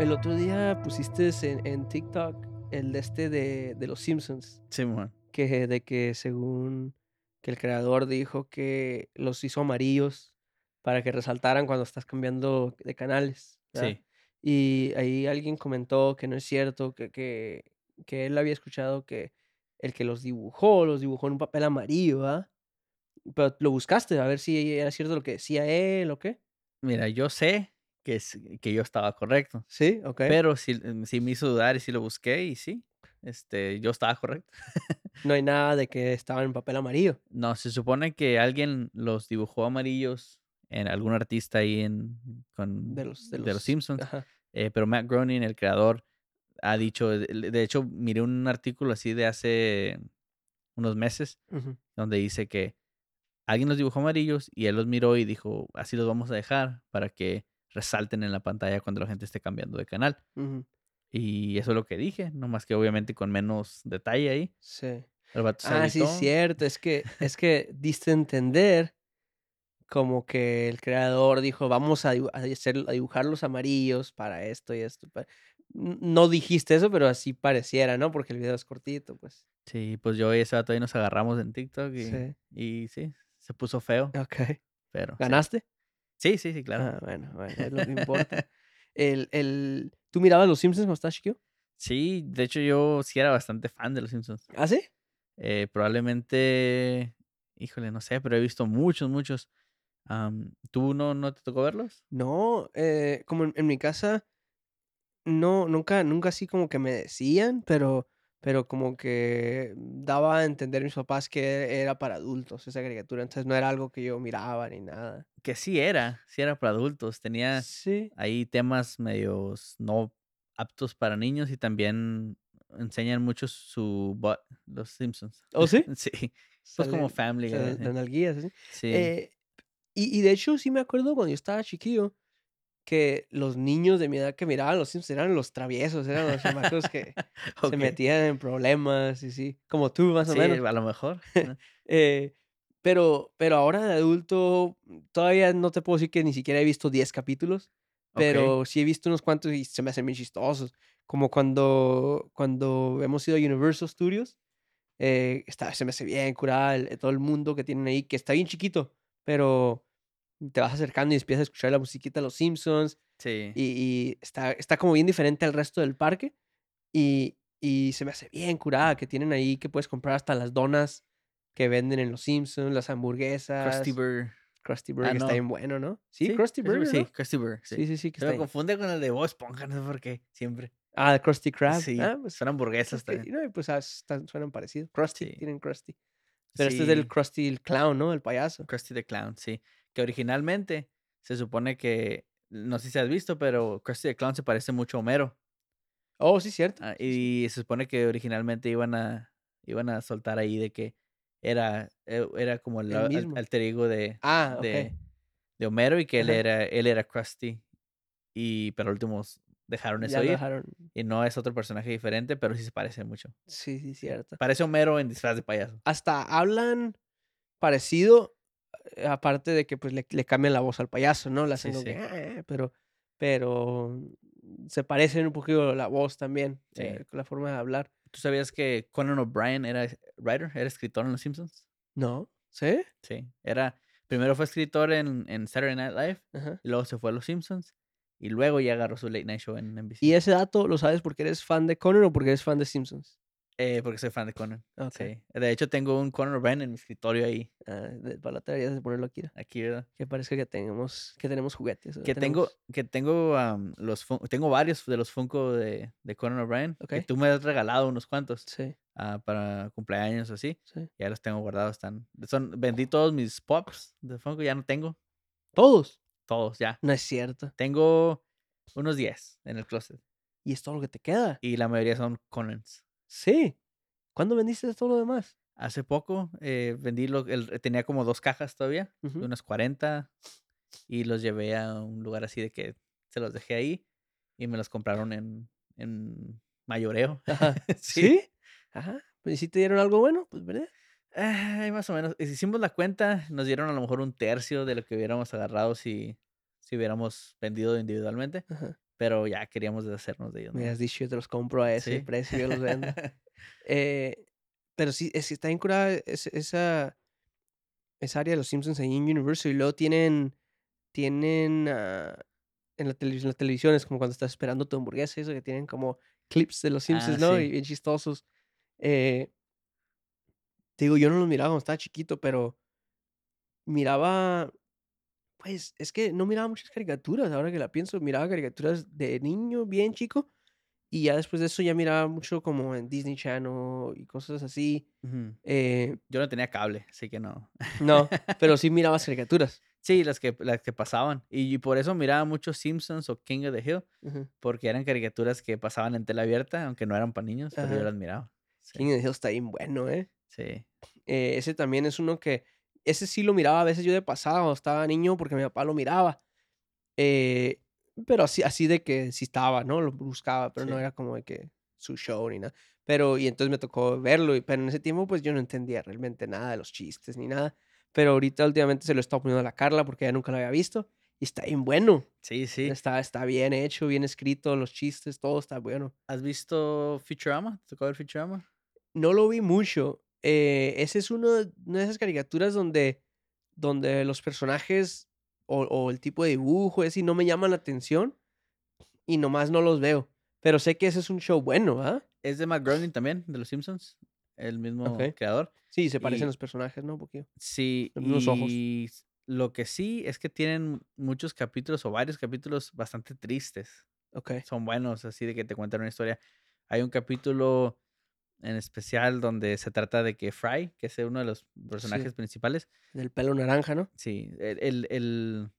El otro día pusiste en, en TikTok el de este de, de los Simpsons, Sí, man. que de que según que el creador dijo que los hizo amarillos para que resaltaran cuando estás cambiando de canales. ¿verdad? Sí. Y ahí alguien comentó que no es cierto, que, que, que él había escuchado que el que los dibujó, los dibujó en un papel amarillo, ¿ah? Pero lo buscaste a ver si era cierto lo que decía él o qué. Mira, yo sé que, es- que yo estaba correcto, Sí, ok. pero sí, mm, sí me hizo dudar y sí lo busqué y sí, este, yo estaba correcto. No hay nada de que estaban en papel amarillo. No, se supone que alguien los dibujó amarillos en algún artista ahí en con De los, de de los Simpsons, eh, pero Matt Groening, el creador, ha dicho, de de hecho, miré un artículo así de hace unos meses donde dice que alguien los dibujó amarillos y él los miró y dijo, así los vamos a dejar para que resalten en la pantalla cuando la gente esté cambiando de canal. ujú, Y eso es lo que dije, nomás que obviamente con menos detalle ahí. Sí. El vato se Ah, sí, cierto. Es que, es que diste a entender como que el creador dijo, vamos a, hacer, a dibujar los amarillos para esto y esto. pa-". N- No dijiste eso, pero así pareciera, ¿no? Porque el video es cortito, pues. Sí, pues yo y ese vato ahí nos agarramos en TikTok y Sí. y sí, se puso feo, Ok. pero. ¿Ganaste? Sí, sí, sí, claro. Ah, bueno, bueno, es lo que importa. El, el... ¿Tú mirabas los Simpsons cuando estabas chiquillo? Sí, de hecho yo sí era bastante fan de los Simpsons. ¿Ah, sí? Eh, probablemente, híjole, no sé, pero he visto muchos, muchos. ¿tú no, no te tocó verlos? No, eh, como en, en mi casa, no, nunca, nunca así como que me decían, pero, pero como que daba a entender mis papás que era para adultos esa caricatura, entonces no era algo que yo miraba ni nada. Que sí era, sí era para adultos. Tenía Sí. ahí temas medios no aptos para niños y también enseñan mucho su butt, los Simpsons. ¿Oh, sí? Sí, pues como Family Guy. así. Sí, Eh, y, y de hecho sí me acuerdo cuando yo estaba chiquillo que los niños de mi edad que miraban los Simpsons eran los traviesos, eran los chamacos que ok. se metían en problemas y sí, como tú más o Sí, menos. a lo mejor. Eh, pero, pero ahora de adulto, todavía no te puedo decir que ni siquiera he visto 10 capítulos, pero sí he visto unos cuantos y se me hacen bien chistosos. Como cuando, cuando hemos ido a Universal Studios, eh, está, se me hace bien curada el- todo el mundo que tienen ahí, que está bien chiquito, pero te vas acercando y empiezas a escuchar la musiquita de los Simpsons Sí. y, y está, está como bien diferente al resto del parque. Y, y se me hace bien curada que tienen ahí que puedes comprar hasta las donas que venden en los Simpsons, las hamburguesas. Krusty Burger. Krusty Burger Ah, está no. bien bueno, ¿no? Sí, Krusty Burger. Sí, ¿no? Krusty Burger. Sí. sí, sí, sí, que está me confunde con el de Bob Esponja, no sé por qué, siempre. Ah, el Krusty Krab. Sí, Ah, pues, son hamburguesas también. no, y pues ah, están- suenan parecidos. Krusty, Sí. tienen Krusty. Pero este es del Sí, Krusty el Clown, ¿no? El payaso. Krusty the Clown, sí. Que originalmente se supone que, no sé si has visto, pero Krusty the Clown se parece mucho a Homero. Oh, sí, cierto. Ah, sí. y se supone que originalmente iban a, iban a soltar ahí de que era, eh, era como el, El al- alter ego de, Ah, de, de Homero y que él Ajá. era, él era Krusty. Y, pero últimos dejaron eso dejaron. Y no es otro personaje diferente, pero sí se parece mucho. Sí, sí, cierto. Parece Homero en disfraz de payaso. Hasta hablan parecido, aparte de que pues le, le cambian la voz al payaso, ¿no? Le hacen Sí, que, sí. "Ah", pero, pero se parecen un poquito la voz también, Sí. eh, con la forma de hablar. ¿Tú sabías que Conan O'Brien era writer, era escritor en Los Simpsons? ¿No? ¿Sí? Sí. Era, primero fue escritor en, en Saturday Night Live, Ajá. y luego se fue a Los Simpsons, y luego ya agarró su late night show en NBC. ¿Y ese dato lo sabes porque eres fan de Conan o porque eres fan de Simpsons? Eh, porque soy fan de Conan. Ok. Sí. De hecho, tengo un Conan O'Brien en mi escritorio ahí, Ah, para la tarea de ponerlo aquí. aquí, ¿verdad? Que parezca que tenemos, que tenemos juguetes. Que tengo, que tengo am, los tengo varios de los Funko de, de Conan O'Brien. Que Ok. tú me has regalado unos cuantos Sí, ah, para cumpleaños o así. sí. Ya los tengo guardados. Están, son, vendí todos mis pops de Funko, ya no tengo. ¿Todos? Todos, ya. No es cierto. Tengo unos 10 en el closet. ¿Y es todo lo que te queda? Y la mayoría son Conans. Sí. ¿Cuándo vendiste todo lo demás? Hace poco eh, vendí, lo, el, tenía como dos cajas todavía, de unas 40, y los llevé a un lugar así de que se los dejé ahí y me los compraron en, en mayoreo. Ajá. ¿Sí? Ajá. Pues, ¿y si te dieron algo bueno? Pues, ¿verdad? Ay, más o menos. Hicimos la cuenta, nos dieron a lo mejor un tercio de lo que hubiéramos agarrado si, si hubiéramos vendido individualmente. Ajá. Pero ya queríamos deshacernos de ellos. Me ¿no? has dicho, yo te los compro a ese Sí. precio, yo los vendo. Eh, pero sí, es, está bien curada es- esa, esa área de los Simpsons ahí en Universal. Y luego tienen, tienen ah, en, la en la televisión, es como cuando estás esperando tu hamburguesa, eso que tienen como clips de los Simpsons, ¿no? sí. Y bien chistosos. Eh, te digo, yo no los miraba cuando estaba chiquito, pero miraba, pues, es que no miraba muchas caricaturas, ahora que la pienso, miraba caricaturas de niño, bien chico, y ya después de eso ya miraba mucho como en Disney Channel y cosas así. Eh, Yo no tenía cable, así que no. no, pero sí mirabas caricaturas. Sí, las que, las que pasaban. Y, por eso miraba mucho Simpsons o King of the Hill, porque eran caricaturas que pasaban en tela abierta, aunque no eran para niños, pero yo las miraba. Sí, King of the Hill está bien bueno, ¿eh? sí. Eh, ese también es uno que, ese sí lo miraba a veces yo de pasado, cuando estaba niño, porque mi papá lo miraba. Eh, pero así, así de que sí estaba, ¿no? Lo buscaba, pero no era como de que su show ni nada. Pero, y entonces me tocó verlo, y- pero en ese tiempo pues yo no entendía realmente nada de los chistes ni nada. Pero ahorita últimamente se lo está poniendo a la Carla porque ella nunca lo había visto. Y está bien bueno. Sí, sí. Está, está bien hecho, bien escrito, los chistes, todo está bueno. ¿Has visto Futurama? ¿Te tocó ver Futurama? No lo vi mucho. Eh, ese es uno de, una de esas caricaturas donde, donde los personajes o, o el tipo de dibujo así no me llaman la atención y nomás no los veo. Pero sé que ese es un show bueno, ¿ah? Es de Matt Groening también, de los Simpsons, el mismo creador. Sí, se parecen Y- los personajes, ¿no? Un poquito. Sí, Los ojos. y lo que sí es que tienen muchos capítulos o varios capítulos bastante tristes. Ok. Son buenos, así de que te cuentan una historia. Hay un capítulo en especial donde se trata de que Fry, que es uno de los personajes principales, Del pelo naranja, ¿no? sí, el, el- el-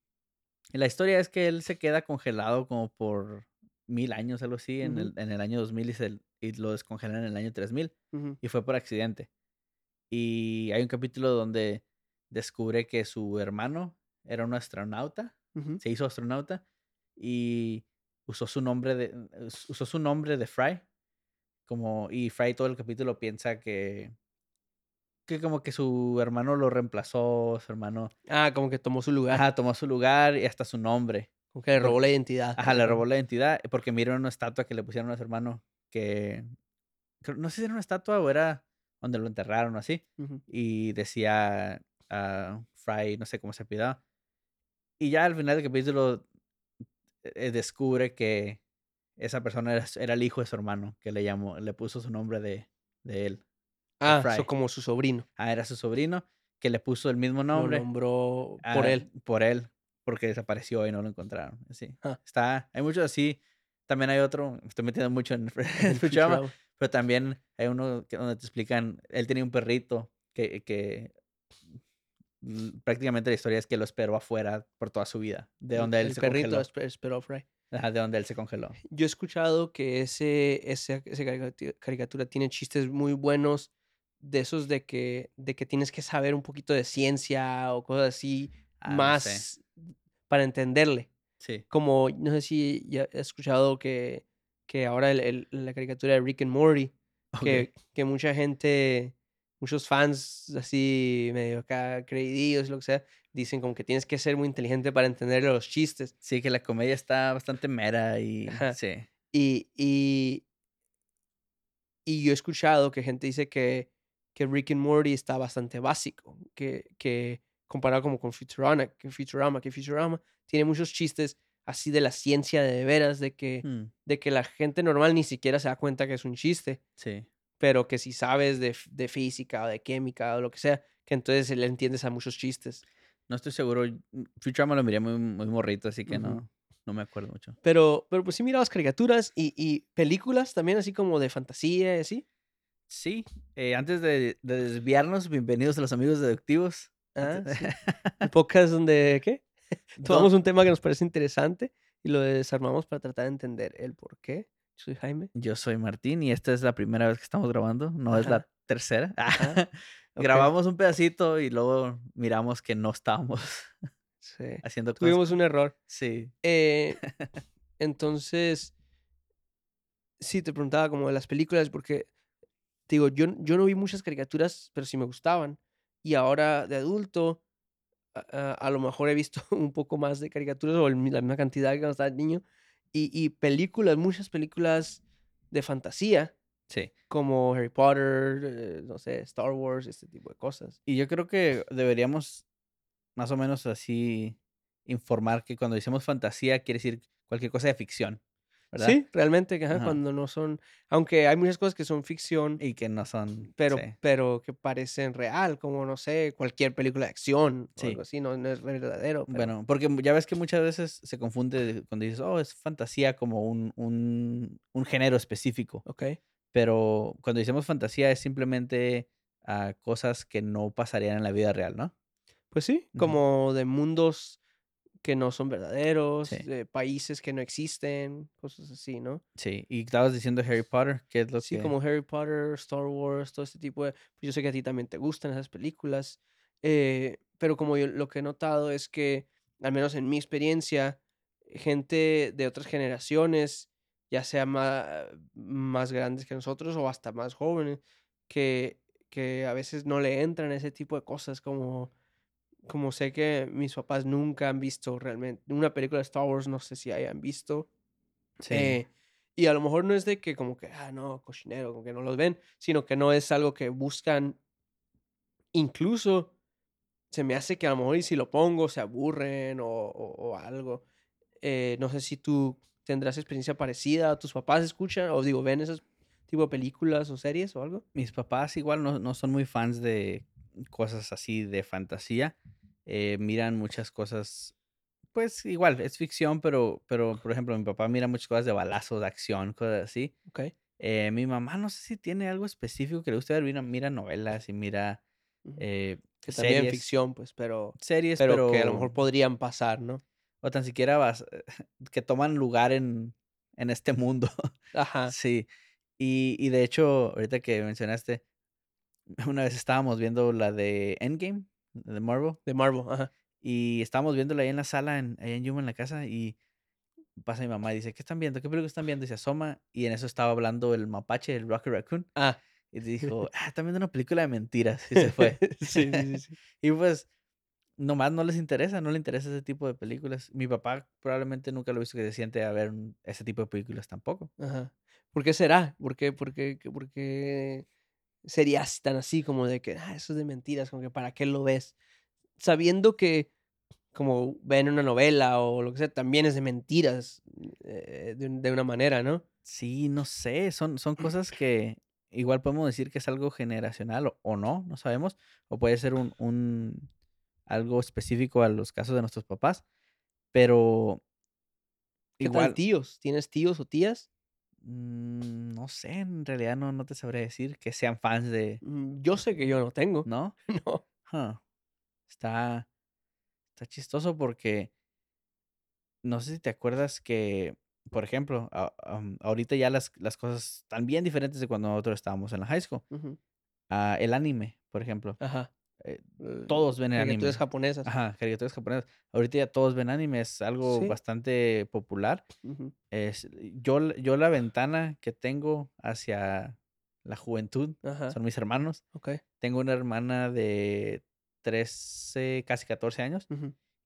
la historia es que él se queda congelado como por mil años, algo así, en, el, en el año 2000 y, se- y lo descongelan en el año 3000 Ujú, y fue por accidente. Y hay un capítulo donde descubre que su hermano era un astronauta, se hizo astronauta y usó su nombre de us- usó su nombre de Fry como y Fry todo el capítulo piensa que que como que su hermano lo reemplazó, su hermano Ah, como que tomó su lugar. ajá, tomó su lugar y hasta su nombre. Como que le robó la identidad. Ajá, le robó la identidad porque miraron una estatua que le pusieron a su hermano que no sé si era una estatua o era donde lo enterraron o así Ujú. y decía a Fry, no sé cómo se apellidaba. Y ya al final del capítulo eh, descubre que esa persona era, era el hijo de su hermano, que le llamó, le puso su nombre de, de él. Ah, eso como su sobrino. Ah, era su sobrino, que le puso el mismo Lo nombre. nombró por ah, él. Por él, porque desapareció y no lo encontraron. Sí. Ah. Está, hay muchos así. También hay otro, me estoy metiendo mucho en en el Futurama, Futurama. pero también hay uno que, donde te explican, él tenía un perrito que, que prácticamente la historia es que lo esperó afuera por toda su vida, de El- donde él el se perrito congeló. esperó a Fry. Ajá, de donde él se congeló. Yo he escuchado que ese, ese, ese caricatu- caricatura tiene chistes muy buenos de esos de que, de que tienes que saber un poquito de ciencia o cosas así Ah, no sé. más para entenderle. Sí. Como, no sé si ya has escuchado que, que ahora el- el- la caricatura de Rick and Morty, que, que mucha gente, muchos fans así medio acá creídos lo que sea, dicen como que tienes que ser muy inteligente para entender los chistes. Sí, que la comedia está bastante mera y Ajá. sí. Y, y, y yo he escuchado que gente dice que, que Rick and Morty está bastante básico, que, que comparado como con Futurama, que Futurama, que Futurama tiene muchos chistes así de la ciencia de veras, de que, Mm, de que la gente normal ni siquiera se da cuenta que es un chiste, sí. Pero que si sabes de, de física o de química o lo que sea, que entonces le entiendes a muchos chistes. No estoy seguro. mm, Futurama lo miré muy, muy morrito, así que Ujú. no, no me acuerdo mucho. Pero, pero pues sí mirabas caricaturas y, y películas también así como de fantasía y así. Sí, eh, antes de, de desviarnos, bienvenidos a los amigos deductivos. Ah, sí. El podcast donde, ¿qué? Tomamos un tema que nos parece interesante y lo desarmamos para tratar de entender el por qué. Yo soy Jaime. Yo soy Martín y esta es la primera vez que estamos grabando, no es la tercera. Ajá. Grabamos un pedacito y luego miramos que no estábamos Sí. haciendo cosas. Tuvimos un error. Sí, Eh, entonces, sí, te preguntaba como de las películas, porque, te digo, yo, yo no vi muchas caricaturas, pero sí me gustaban. Y ahora de adulto, a, a- a lo mejor he visto un poco más de caricaturas o la misma cantidad que cuando estaba niño. Y, y películas, muchas películas de fantasía, Sí. como Harry Potter, eh, no sé, Star Wars, este tipo de cosas. Y yo creo que deberíamos más o menos así informar que cuando decimos fantasía quiere decir cualquier cosa de ficción, ¿verdad? Sí, realmente, Ajá. cuando no son, aunque hay muchas cosas que son ficción, Y que no son. pero, sí. pero que parecen real, como, no sé, cualquier película de acción o Sí. algo así, no, no es verdadero. pero- Bueno, porque ya ves que muchas veces se confunde cuando dices, oh, es fantasía como un, un, un género específico. Ok, Pero cuando decimos fantasía es simplemente ah, cosas que no pasarían en la vida real, ¿no? pues sí, como de mundos que no son verdaderos, Sí. de países que no existen, cosas así, ¿no? Sí. Y estabas diciendo Harry Potter, que es lo Sí, que. como Harry Potter, Star Wars, todo este tipo de... Pues yo sé que a ti también te gustan esas películas, eh, pero como yo lo que he notado es que, al menos en mi experiencia, gente de otras generaciones, ya sea más, más grandes que nosotros o hasta más jóvenes, que, que a veces no le entran ese tipo de cosas, como, como sé que mis papás nunca han visto realmente una película de Star Wars, no sé si hayan visto. Sí. Eh, y a lo mejor no es de que como que, ah, no, cochinero, como que no los ven, sino que no es algo que buscan. Incluso se me hace que a lo mejor y si lo pongo se aburren o, o- o algo. Eh, no sé si tú tendrás experiencia parecida, tus papás escuchan o digo, ven esos tipo de películas o series o algo. Mis papás igual no, no son muy fans de cosas así de fantasía. eh, miran muchas cosas, pues igual, es ficción, pero, pero por ejemplo, mi papá mira muchas cosas de balazos, de acción, cosas así. Ok. Eh, mi mamá no sé si tiene algo específico que le guste ver, mira, mira novelas y mira eh, Que también series, ficción, pues, pero, series, pero, pero, que a lo mejor podrían pasar, ¿no? o tan siquiera vas, que toman lugar en, en este mundo. Ajá. Sí. Y, y de hecho, ahorita que mencionaste, una vez estábamos viendo la de Endgame, de Marvel, De Marvel, ajá. y estábamos viéndola ahí en la sala, en, ahí en Yuma, en la casa, y pasa mi mamá y dice, ¿qué están viendo? ¿Qué película están viendo? Y se asoma, y en eso estaba hablando el mapache, el Rocket Raccoon, Ah. y dijo, ah, están viendo una película de mentiras, y se fue. sí, sí, sí, y pues, nomás no les interesa, no le interesa ese tipo de películas. Mi papá probablemente nunca lo ha visto que se siente a ver ese tipo de películas tampoco. Ajá. ¿Por qué será? ¿Por qué, por qué- por qué sería tan así como de que, ah, eso es de mentiras, como que para qué lo ves? Sabiendo que como ven una novela o lo que sea, también es de mentiras eh, de, de una manera, ¿no? Sí, no sé, son, son cosas que igual podemos decir que es algo generacional o, o no, no sabemos, o puede ser un, un algo específico a los casos de nuestros papás, pero ¿Qué tal igual, tíos? ¿Tienes tíos o tías? Mm, no sé, en realidad no, no te sabré decir que sean fans de, Mm, Yo sé que yo no tengo. ¿no? No. Huh. Está, está chistoso porque no sé si te acuerdas que, por ejemplo, a- ahorita ya las, las cosas están bien diferentes de cuando nosotros estábamos en la high school. Ah, el anime, por ejemplo. Ajá. Eh, eh, todos ven el caricaturas anime. japonesas. Ajá, caricaturas japonesas. Ahorita ya todos ven anime, es algo Sí. bastante popular. Es, yo, yo la ventana que tengo hacia la juventud Ajá. son mis hermanos. Ok. Tengo una hermana de 13, casi 14 años.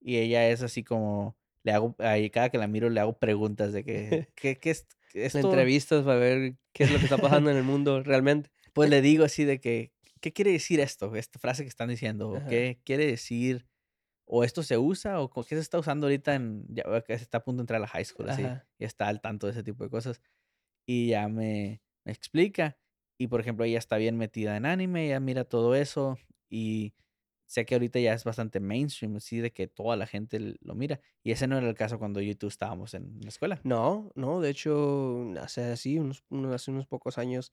Y ella es así como, le hago, ahí cada que la miro le hago preguntas de que, ¿qué, qué es esto? entrevistas para ver qué es lo que está pasando en el mundo realmente. Pues le digo así de que, ¿qué quiere decir esto? Esta frase que están diciendo, Ajá. ¿qué quiere decir? ¿O esto se usa? ¿O qué se está usando ahorita en, ya que se está a punto de entrar a la high school, así? Y está al tanto de ese tipo de cosas. Y ya me, me explica. Y por ejemplo, ella está bien metida en anime, ella mira todo eso. Y sé que ahorita ya es bastante mainstream, así de que toda la gente lo mira. Y ese no era el caso cuando yo y tú estábamos en la escuela. No, no, de hecho, hace así, unos- hace unos pocos años,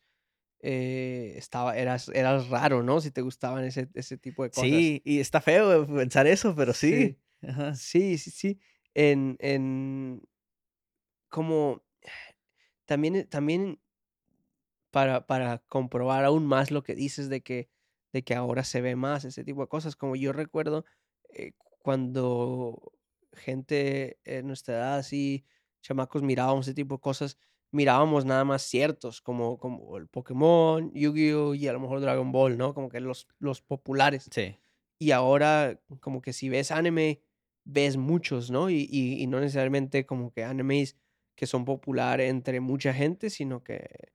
eh, estaba, eras, eras raro, ¿no? Si te gustaban ese, ese tipo de cosas. Sí, y está feo pensar eso, pero sí. Sí. Ajá. Sí, sí, sí. En, en, como, también, eh, también para, para comprobar aún más lo que dices de que, de que ahora se ve más ese tipo de cosas, como yo recuerdo eh, cuando gente en nuestra edad, así, chamacos, mirábamos ese tipo de cosas, mirábamos nada más ciertos, como, como el Pokémon, Yu-Gi-Oh! y a lo mejor Dragon Ball, ¿no? Como que los, los populares. Sí. Y ahora, como que si ves anime, ves muchos, ¿no? Y, y, y no necesariamente como que animes que son popular entre mucha gente, sino que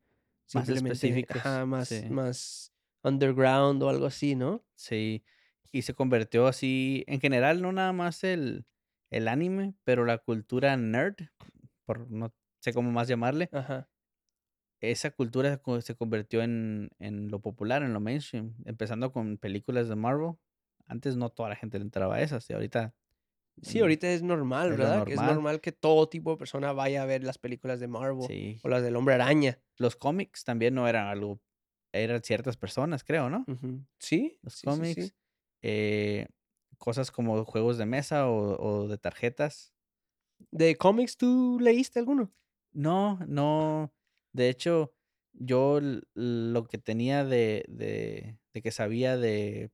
Más específicos, ajá, más sí. más underground o algo así, ¿no? Sí, y se convirtió así, en general, no nada más el el anime, pero la cultura nerd, por no sé cómo más llamarle. Ajá. Esa cultura se convirtió en en lo popular, en lo mainstream, empezando con películas de Marvel. Antes no toda la gente le entraba a esas, y ahorita Sí, ahorita es normal, es ¿verdad? Que es normal. normal que todo tipo de persona vaya a ver las películas de Marvel Sí. o las del Hombre Araña. Los cómics también no eran algo eran ciertas personas, creo, ¿no? Sí, Los sí, sí, cómics, sí. eh, cosas como juegos de mesa o o de tarjetas. ¿De cómics tú leíste alguno? No, no. De hecho, yo lo que tenía de de de que sabía de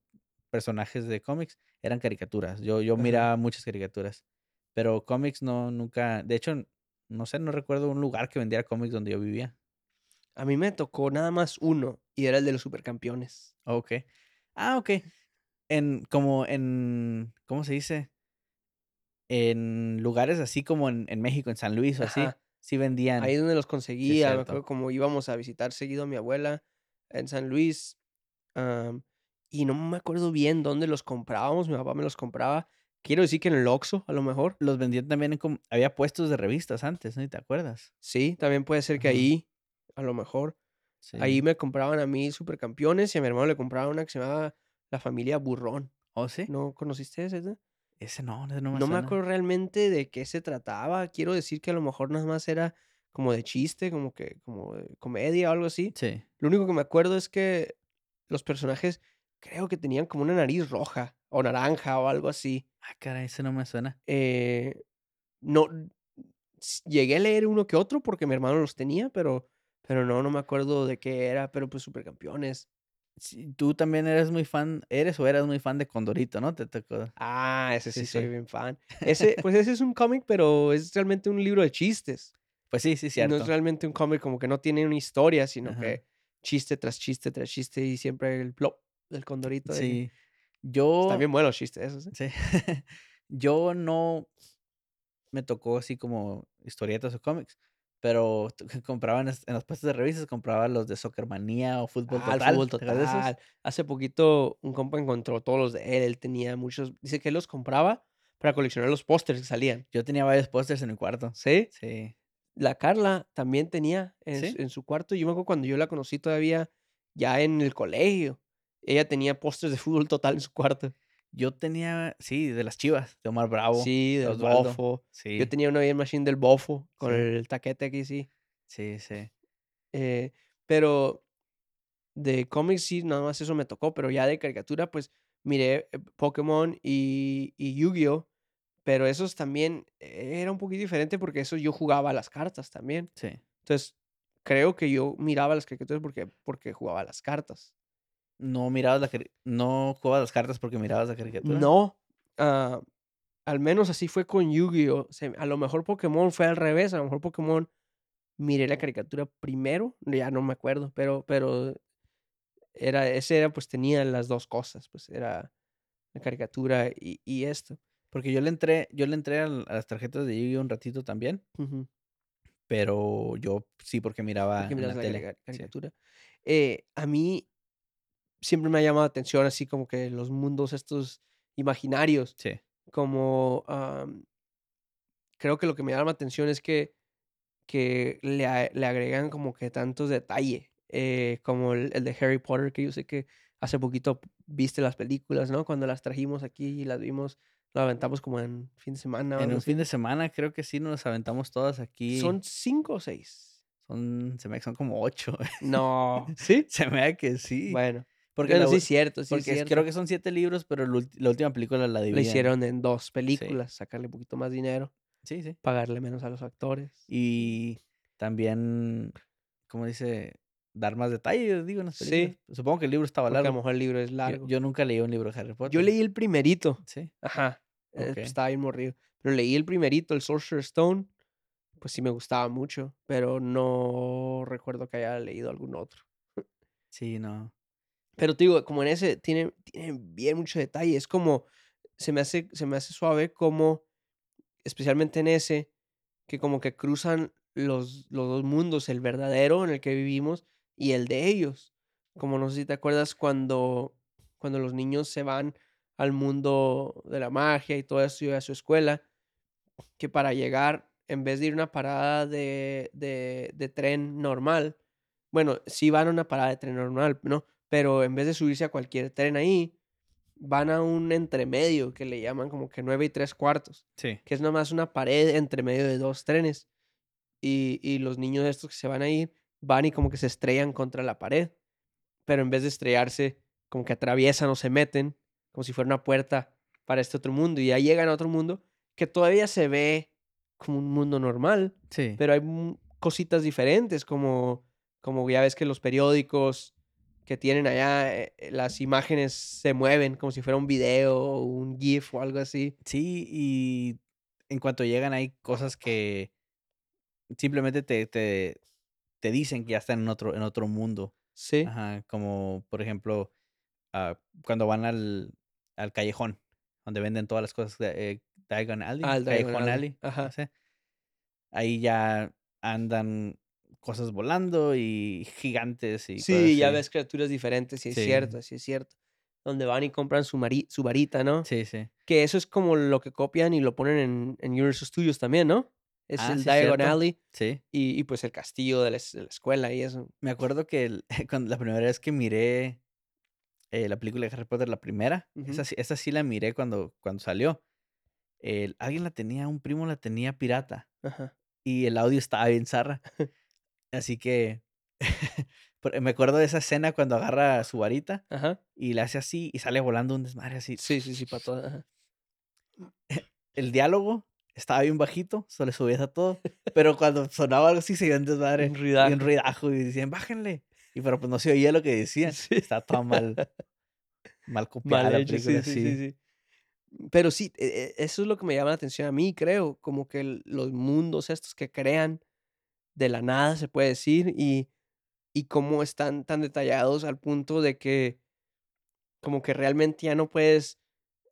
personajes de cómics eran caricaturas. Yo yo Ajá. miraba muchas caricaturas, pero cómics no, nunca de hecho, no sé, no recuerdo un lugar que vendiera cómics donde yo vivía. A mí me tocó nada más uno, y era el de los Supercampeones. Okey. Ah, okey. En como en, ¿cómo se dice? En lugares así como en en México, en San Luis o así, Ajá. Sí vendían. Ahí es donde los Sí, conseguía, acuerdo cierto. como íbamos a visitar seguido a mi abuela en San Luis, am, y no me acuerdo bien dónde los comprábamos, mi papá me los compraba. Quiero decir que en el Oxxo, a lo mejor. Los vendían también en había puestos de revistas antes, ¿no? ¿Y te acuerdas? Sí, también puede ser que Ajá. ahí, a lo mejor. Ahí Sí. me compraban a mí Supercampeones y a mi hermano le compraban una que se llamaba La Familia Burrón. ¿Oh, sí? ¿No conociste ese, ese? No, ese no me No me suena. acuerdo realmente de qué se trataba. Quiero decir que a lo mejor nada más era como de chiste, como que como de comedia o algo así. Sí. Lo único que me acuerdo es que los personajes creo que tenían como una nariz roja o naranja o algo así. Ah, caray, ese no me suena. Eh, no, llegué a leer uno que otro porque mi hermano los tenía, pero pero no, no me acuerdo de qué era, pero pues Supercampeones. Sí, tú también eres muy fan ¿eres o eras muy fan de Condorito, no? ¿Te tocó? Ah, ese Sí, sí soy sí. bien fan. Ese, pues ese es un cómic, pero es realmente un libro de chistes. Pues sí, sí, No es cierto. realmente un cómic como que no tiene una historia, sino Ajá. que chiste tras chiste tras chiste y siempre el plop del condorito. Sí. Están Yo bien buenos los chistes esos, ¿eh? sí. Yo no me tocó así como historietas o cómics, pero t compraba en los puestos de revistas, compraba los de Soccer Manía o Fútbol Ah, Total, fútbol total. Hace poquito un compa encontró todos los de él. Él tenía muchos. Dice que él los compraba para coleccionar los pósters que salían. Yo tenía varios pósters en mi cuarto. ¿Sí? Sí. La Carla también tenía en, ¿Sí? su, en su cuarto. Yo me acuerdo cuando yo la conocí todavía ya en el colegio. Ella tenía pósters de fútbol total en su cuarto. Yo tenía sí, de las Chivas, de Omar Bravo, Sí, de del Osvaldo. bofo. Sí, Yo tenía una bien machine del bofo con Sí. el taquete aquí, sí. sí, sí. Eh, pero de cómics sí, nada más eso me tocó, pero ya de caricatura, pues miré eh, Pokémon y, y Yu-Gi-Oh! Pero esos también eh, era un poquito diferente porque eso yo jugaba las cartas también. Sí. Entonces, creo que yo miraba las caricaturas porque, porque jugaba las cartas. ¿No mirabas la no jugabas las cartas porque mirabas la caricatura? No, ah, al menos así fue con Yu-Gi-Oh! A lo mejor Pokémon fue al revés, a lo mejor Pokémon miré la caricatura primero, ya no me acuerdo, pero, pero era, ese era, pues tenía las dos cosas, pues era la caricatura y, y esto. Porque yo le entré yo le entré a las tarjetas de Yu-Gi-Oh! un ratito también, pero yo sí, porque miraba porque en miras la la tele. carica- Sí, caricatura. Eh, a mí siempre me ha llamado la atención así como que los mundos estos imaginarios, sí, como creo que lo que me llama la atención es que, que le, a- le agregan como que tantos detalles, eh, como el, el de Harry Potter, que yo sé que hace poquito viste las películas, ¿no? Cuando las trajimos aquí y las vimos, las aventamos como en fin de semana. En un así. fin de semana creo que sí nos aventamos todas aquí. ¿Son cinco o seis? Son se me son como 8. No. ¿Sí? Se me da que sí. Bueno. Porque Bueno, la sí es cierto, sí porque es es- cierto. creo que son 7 libros, pero la última película la Lo dividen. hicieron en dos películas, sacarle un poquito más dinero, Sí, sí. pagarle menos a los actores. Y también, ¿cómo dice? Dar más detalles, digo, en las Sí. Supongo que el libro estaba Porque a lo largo. mejor el libro es largo. yo nunca leí un libro de Harry Potter. Yo leí el primerito. Sí. Ajá. eh, Okey. estaba bien morrido. Pero leí el primerito, el Sorcerer's Stone. Pues sí me gustaba mucho, pero no recuerdo que haya leído algún otro. Sí, no. Pero te digo, como en ese, tiene, tiene bien mucho detalle. Es como, se me hace, se me hace suave como, especialmente en ese, que como que cruzan los, los dos mundos, el verdadero en el que vivimos y el de ellos. Como no sé si te acuerdas cuando, cuando los niños se van al mundo de la magia y todo eso y a su escuela, que para llegar, en vez de ir a una parada de, de, de tren normal, bueno, sí van a una parada de tren normal, ¿no? Pero en vez de subirse a cualquier tren ahí, van a un entremedio que le llaman como que nueve y tres cuartos, Sí. que es nomás una pared entre medio de dos trenes. Y, y los niños estos que se van a ir van y como que se estrellan contra la pared. Pero en vez de estrellarse, como que atraviesan o se meten, como si fuera una puerta para este otro mundo. Y ya llegan a otro mundo que todavía se ve como un mundo normal, Sí. pero hay cositas diferentes, como, como ya ves que los periódicos que tienen allá, eh, eh, las imágenes se mueven como si fuera un video o un GIF o algo así. Sí, y en cuanto llegan hay cosas que simplemente te, te, te dicen que ya están en otro, en otro mundo. Sí. Ajá, como por ejemplo, ah, cuando van al, al callejón, donde venden todas las cosas de eh, Diagon Alley, Ah, el Callejón Alley, ajá. Ahí ya andan cosas volando y gigantes y cosas Sí, ya así. ves criaturas diferentes, sí es Sí. cierto, sí es cierto. Donde van y compran su, mari- su varita, ¿no? Sí, sí. Que eso es como lo que copian y lo ponen en, en Universal Studios también, ¿no? Es Ah, el sí, Diagon cierto. Alley Sí. y, y pues el castillo de la, es- de la escuela y eso. Me acuerdo que el- cuando la primera vez que miré eh, la película de Harry Potter, la primera, esa, Ujú. sí- esa sí la miré cuando, cuando salió. El- alguien la tenía, un primo la tenía pirata Ajá. y el audio estaba bien zarra. Así que me acuerdo de esa escena cuando agarra su varita Ajá. y le hace así y sale volando un desmadre así. Sí, sí, sí, para todo. El diálogo estaba bien bajito, se le subía a todo, pero cuando sonaba algo así se iba un desmadre. Un Y ruidajo. un ruidajo y decían, bájenle. Y pero pues no se oía lo que decían. Sí. Está todo mal, mal copiada Mal la hecho, sí, película, sí, sí. sí. Pero sí, e- e- eso es lo que me llama la atención a mí, creo, como que los mundos estos que crean de la nada, se puede decir, y, y cómo están tan detallados al punto de que como que realmente ya no puedes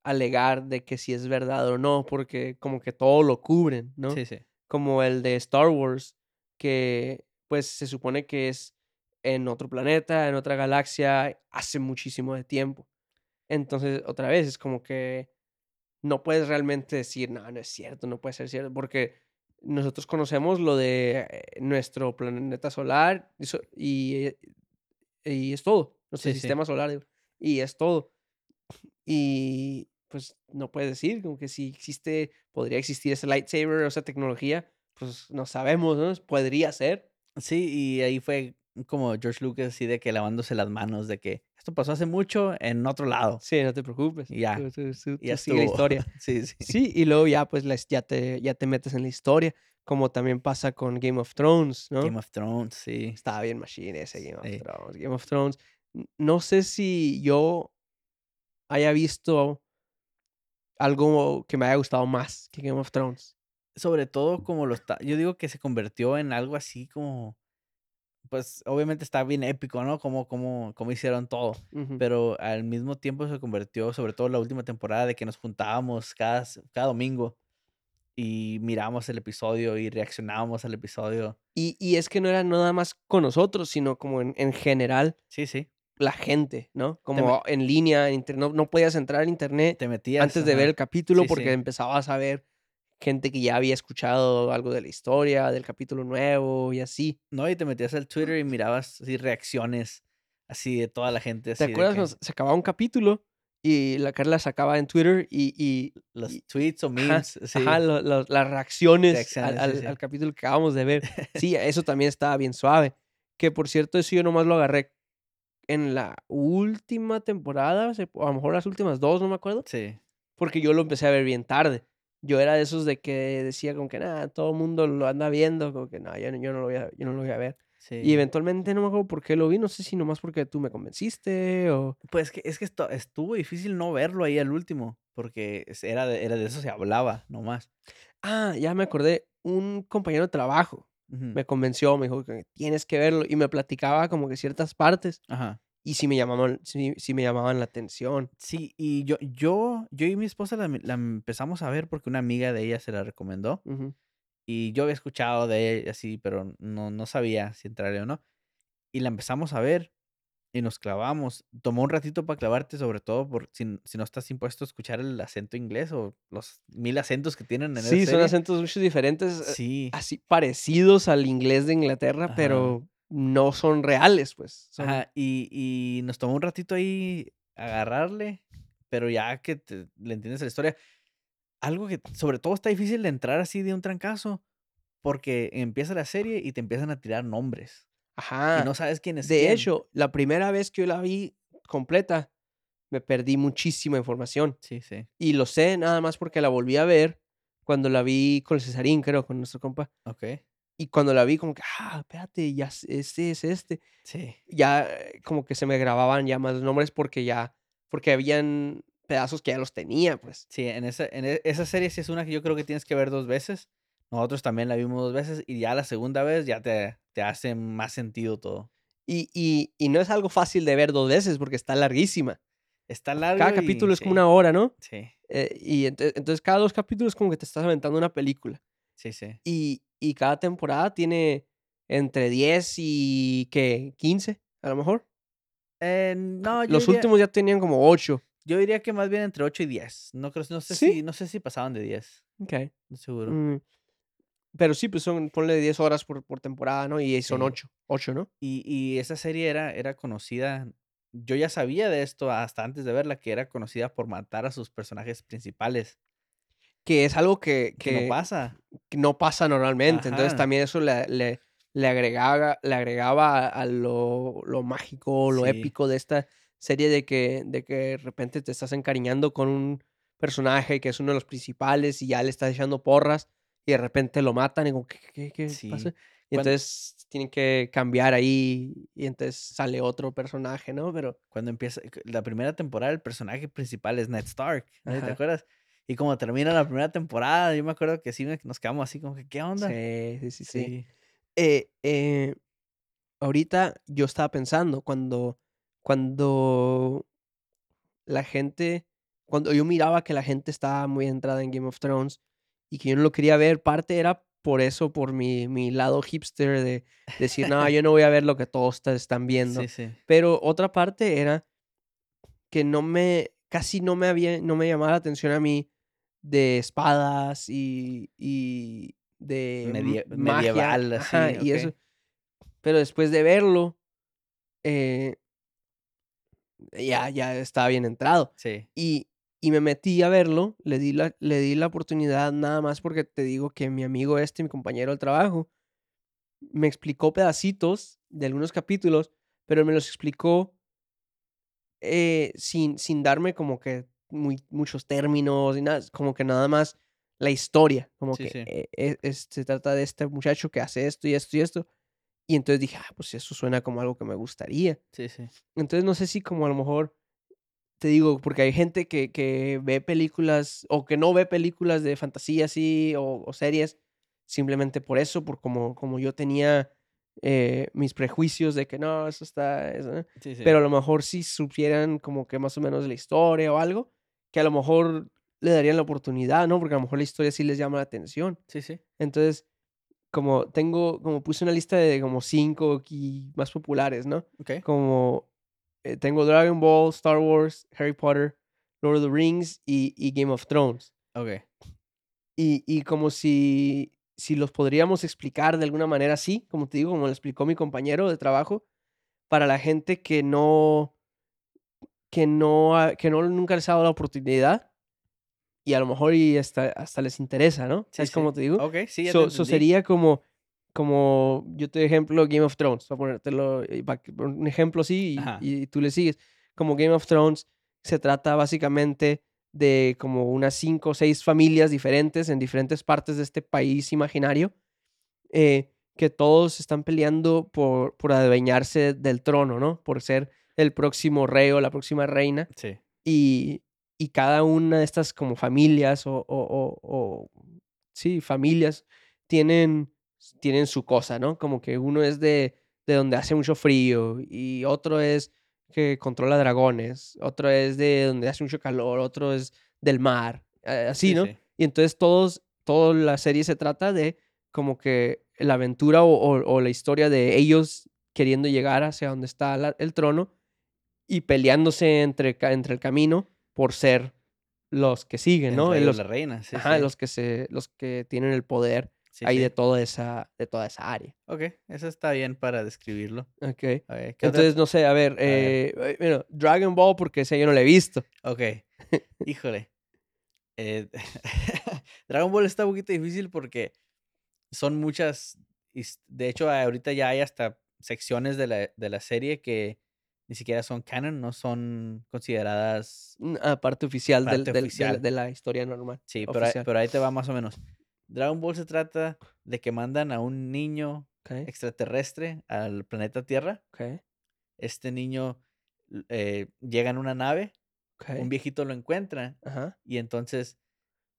alegar de que si es verdad o no, porque como que todo lo cubren, ¿no? Sí, sí. como el de Star Wars, que pues se supone que es en otro planeta, en otra galaxia, hace muchísimo de tiempo. Entonces, otra vez, es como que no puedes realmente decir, no, no es cierto, no puede ser cierto, porque nosotros conocemos lo de eh, nuestro planeta solar y, eh, y es todo, nuestro Sí, sí. sistema solar, digo, y es todo. Y pues no puedes decir, como que si existe, podría existir ese lightsaber o esa tecnología, pues no sabemos, ¿no? Podría ser. Sí, y ahí fue como George Lucas así de que lavándose las manos de que esto pasó hace mucho en otro lado. Sí, no te preocupes. Y ya, tú- tú- tú- Y ya sigue la historia. sí, sí. Sí, y luego ya pues ya, te, ya te metes en la historia, como también pasa con Game of Thrones, ¿no? Game of Thrones, sí. Estaba bien machine ese Game of. Thrones. Game of Thrones. No sé si yo haya visto algo que me haya gustado más que Game of Thrones. Sobre todo como lo está, yo digo que se convirtió en algo así como, pues obviamente está bien épico, ¿no? Como, como, como hicieron todo. Pero al mismo tiempo se convirtió, sobre todo la última temporada, de que nos juntábamos cada, cada domingo y mirábamos el episodio y reaccionábamos al episodio. Y, y es que no era nada más con nosotros, sino como en, en general Sí, sí. la gente, ¿no? Como en línea, en internet. No, no podías entrar a internet Te metías. antes de ver el capítulo Sí, porque sí. empezabas a ver gente que ya había escuchado algo de la historia, del capítulo nuevo y así. No, y te metías al Twitter y mirabas así reacciones así de toda la gente. ¿Te Así de acuerdas que se acababa un capítulo y la Carla sacaba en Twitter y, y los y- tweets o ajá, memes. sí. ajá, lo- lo- las reacciones, al, Reacciones, sí, al- sí. al capítulo que acabamos de ver. Sí, eso también estaba bien suave. Que por cierto, eso yo nomás lo agarré en la última temporada, a lo mejor las últimas dos, no me acuerdo, Sí. porque yo lo empecé a ver bien tarde. Yo era de esos de que decía como que nada, todo el mundo lo anda viendo, como que no, yo, no- yo no lo voy a, yo no lo voy a ver. Sí. Y eventualmente no me acuerdo por qué lo vi, no sé si nomás porque tú me convenciste o... Pues que, es que estuvo difícil no verlo ahí al último, porque era de, era de eso se hablaba nomás. Ah, ya me acordé, un compañero de trabajo me convenció, me dijo que tienes que verlo y me platicaba como que ciertas partes Ajá. Y sí me llamaban, sí, sí me llamaban la atención. Sí, y yo, yo, yo y mi esposa la, la empezamos a ver porque una amiga de ella se la recomendó. Ujú. Y yo había escuchado de ella así, pero no, no sabía si entrarle o no. Y la empezamos a ver y nos clavamos. Tomó un ratito para clavarte, sobre todo por si, si no estás impuesto a escuchar el acento inglés o los mil acentos que tienen en Sí, son acentos mucho diferentes, eh, Sí. así parecidos al inglés de Inglaterra, Ajá. pero no son reales, pues. Son Ajá, y, y nos tomó un ratito ahí agarrarle, pero ya que te- le entiendes la historia, algo que sobre todo está difícil de entrar así de un trancazo, porque empieza la serie y te empiezan a tirar nombres y Ajá. no sabes quién es De quién. hecho, la primera vez que yo la vi completa, me perdí muchísima información. Sí, sí, Y lo sé nada más porque la volví a ver cuando la vi con el Cesarín, creo, con nuestro compa. ok, Y cuando la vi, como que, ah, espérate, ya este es este. sí, Ya eh, como que se me grababan ya más nombres porque ya, porque habían pedazos que ya los tenía, pues. sí, en esa, en e- esa serie sí es una que yo creo que tienes que ver dos veces. Nosotros también la vimos dos veces y ya la segunda vez ya te, te hace más sentido todo. Y, y, y no es algo fácil de ver dos veces porque está larguísima. Está largo Cada y- capítulo es como sí, una hora, ¿no? Sí, Eh, y ente- entonces cada dos capítulos como que te estás aventando una película. sí, sí. Y, y cada temporada tiene entre 10 y, ¿qué? 15, a lo mejor. Eh, no, yo Los diría- últimos ya tenían como 8. Yo diría que más bien entre 8 y 10. No creo, no sé ¿Sí? si, no sé si pasaban de 10. Ok. No seguro. Mm, Pero sí, pues son, ponle 10 horas por, por temporada, ¿no? Y son Sí. 8. 8, ¿no? Y, y esa serie era, era conocida. Yo ya sabía de esto hasta antes de verla, que era conocida por matar a sus personajes principales. Que es algo que, Que, que, no pasa. que no pasa normalmente. Entonces también eso le, le, le agregaba, le agregaba a, a lo, lo mágico, lo Sí. épico de esta serie de que, de que de repente te estás encariñando con un personaje que es uno de los principales y ya le estás echando porras y de repente lo matan y como, ¿qué, qué, qué Sí. pasa? Y Cuando- entonces tienen que cambiar ahí y entonces sale otro personaje, ¿no? Pero Cuando empieza la primera temporada, el personaje principal es Ned Stark. ¿no? ¿Te acuerdas? Y como termina la primera temporada, yo me acuerdo que sí nos quedamos así como que, ¿qué onda? sí, sí, sí, sí. Sí. Eh, eh, ahorita yo estaba pensando cuando, cuando la gente, cuando yo miraba que la gente estaba muy entrada en Game of Thrones y que yo no lo quería ver, parte era por eso, por mi, mi lado hipster de decir, no, yo no voy a ver lo que todos están viendo. Sí, sí. Pero otra parte era que no me, casi no me había, no me llamaba la atención a mí de espadas y, y de magia, medieval, así, ajá, y eso. Pero después de verlo, eh, ya, ya estaba bien entrado. Sí. Y, y me metí a verlo, le di, la, le di la oportunidad nada más porque te digo que mi amigo este, mi compañero del trabajo, me explicó pedacitos de algunos capítulos, pero me los explicó eh, sin, sin darme como que muy, muchos términos y nada, como que nada más la historia, como Sí, que sí. eh, eh, es- se trata de este muchacho que hace esto y esto y esto. Y entonces dije, ah, pues eso suena como algo que me gustaría. Sí, sí. Entonces no sé si como a lo mejor, te digo, porque hay gente que, que ve películas o que no ve películas de fantasía así o, o series simplemente por eso, por como, como yo tenía eh, mis prejuicios de que no, eso está... eso, sí. Pero a lo mejor si supieran como que más o menos la historia o algo, que a lo mejor le darían la oportunidad, ¿no? Porque a lo mejor la historia sí les llama la atención. Sí, sí. Entonces, como tengo, como puse una lista de como cinco más populares, ¿no? Ok. como eh, tengo Dragon Ball, Star Wars, Harry Potter, Lord of the Rings y, y Game of Thrones. Ok. Y, y como si, si los podríamos explicar de alguna manera así, como te digo, como lo explicó mi compañero de trabajo, para la gente que no, que no, que no nunca les ha dado la oportunidad y a lo mejor y hasta, hasta les interesa, ¿no? Sí, ¿Sabes sí. cómo te digo? Ok, sí, ya te So, so entendí. sería como, como, yo te doy ejemplo Game of Thrones, para ponértelo, eh, un ejemplo así y, y tú le sigues. Como Game of Thrones se trata básicamente de como unas cinco o seis familias diferentes en diferentes partes de este país imaginario, eh, que todos están peleando por, por adueñarse del trono, ¿no? Por ser el próximo rey o la próxima reina Sí. y, y cada una de estas como familias o, o- o- o, sí, familias tienen, tienen su cosa, ¿no? Como que uno es de, de donde hace mucho frío y otro es que controla dragones, otro es de donde hace mucho calor, otro es del mar, eh, así, Sí, ¿no? sí. Y entonces todos, toda la serie se trata de como que la aventura o, o- o la historia de ellos queriendo llegar hacia donde está la- el trono y peleándose entre, entre el camino por ser los que siguen, El ¿no? rey Los, la reina, sí, ajá, sí. los que se, los que tienen el poder sí, ahí de toda esa, de toda esa área. Ok, eso está bien para describirlo. Ok. A ver, ¿qué otra- Entonces, no sé, a ver, eh, eh, bueno, Dragon Ball, porque ese yo no lo he visto. Ok, híjole. Eh, Dragon Ball está un poquito difícil porque son muchas. De hecho, ahorita ya hay hasta secciones de la, de la serie que ni siquiera son canon, no son consideradas. Una parte oficial, del- Parte del- de la- oficial. de la historia normal. Sí, pero, ahí- oficial. pero ahí te va más o menos. Dragon Ball se trata de que mandan a un niño Ok, extraterrestre al planeta Tierra. ok, Este niño eh, llega en una nave, ok. un viejito lo encuentra Ajá. y entonces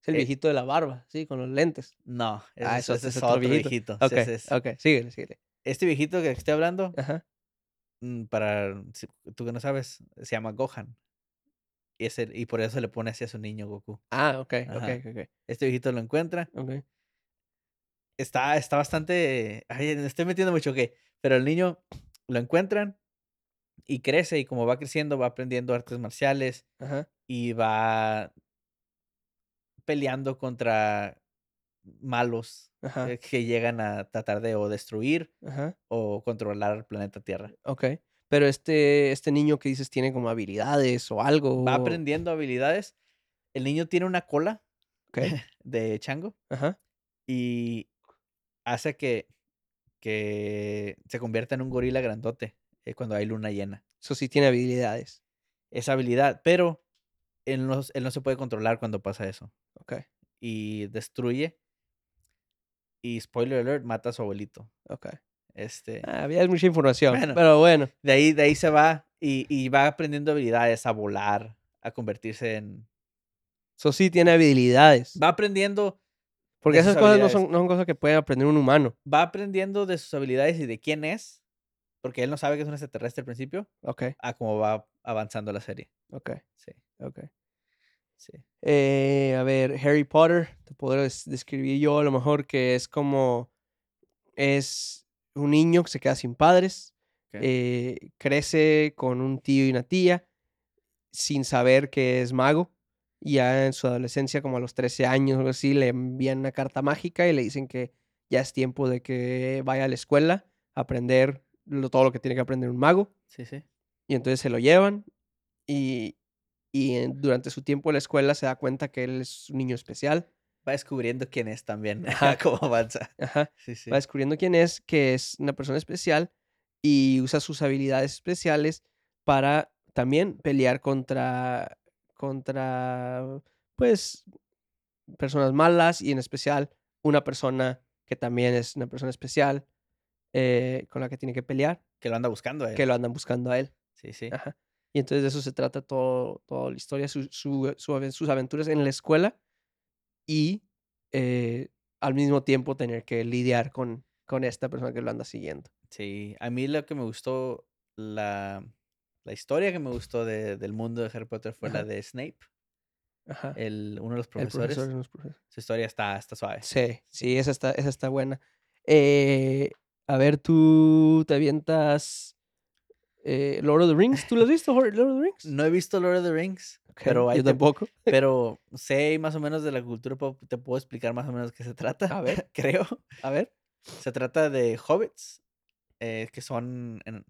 Es el Eh, viejito de la barba, sí, con los lentes. No, ese, Ah, es, eso- ese ese es otro viejito. viejito. sí, Ok, ese es- ok, síguele, síguele. Este viejito que estoy hablando, Ajá. Mm, para tú que no sabes, se llama Gohan. Y, es el- y por eso le pone así a su niño Goku. Ah, ok, ok, Ajá. ok, Este viejito lo encuentra. ok. Está, está bastante. Ay, me estoy metiendo mucho que. Pero el niño lo encuentran y crece. Y como va creciendo, va aprendiendo artes marciales Ajá. y va peleando contra malos Ajá. eh, que llegan a tratar de o destruir Ajá. o controlar el planeta Tierra. Ok. Pero este, este niño que dices tiene como habilidades o algo. Va aprendiendo habilidades. El niño tiene una cola Ok. de chango Ajá. y hace que, que se convierta en un gorila grandote eh, cuando hay luna llena. Eso sí tiene habilidades. Esa habilidad, pero él no, él no se puede controlar cuando pasa eso. Ok. Y destruye. Y spoiler alert, mata a su abuelito. Ok. Este, Ah, es mucha información. Bueno. Pero bueno. de, ahí, de ahí se va y, y va aprendiendo habilidades a volar, a convertirse en... Eso sí tiene habilidades. Va aprendiendo Porque esas cosas no son, no son cosas que puede aprender un humano. va aprendiendo de sus habilidades y de quién es, porque él no sabe que es un extraterrestre al principio, Ok. a cómo va avanzando la serie. Ok. Sí, Ok. Sí. Eh, a ver, Harry Potter, te des- describir yo a lo mejor que es como, es un niño que se queda sin padres, Ok. eh, crece con un tío y una tía sin saber que es mago. Y ya en su adolescencia, como a los 13 años o algo así, le envían una carta mágica y le dicen que ya es tiempo de que vaya a la escuela a aprender lo- todo lo que tiene que aprender un mago. Sí, sí. Y entonces se lo llevan y, y durante su tiempo en la escuela se da cuenta que él es un niño especial. Va descubriendo quién es también, Ajá. cómo avanza. Ajá. Sí, sí. Va descubriendo quién es, que es una persona especial y usa sus habilidades especiales para también pelear contra, contra, pues, personas malas y en especial una persona que también es una persona especial eh, con la que tiene que pelear, Que lo anda buscando a él. que lo andan buscando a él. Sí, sí. Ajá. Y entonces de eso se trata todo, toda la historia, su, su- su sus aventuras en la escuela y eh, al mismo tiempo tener que lidiar con, con esta persona que lo anda siguiendo. Sí, a mí lo que me gustó, la, la historia que me gustó de- del mundo de Harry Potter fue la Ajá. de Snape, Ajá. el, uno de los profesores. profesor, los profesores. Su historia está, está suave. Sí, sí, esa está, esa está buena. Eh, a ver, tú te avientas eh, Lord of the Rings. ¿Tú lo has visto, Lord of the Rings? No he visto Lord of the Rings, pero, ahí yo te- tampoco. pero sé más o menos de la cultura pop, te puedo explicar más o menos de qué se trata. A ver. creo. A ver. Se trata de hobbits, eh, que son en-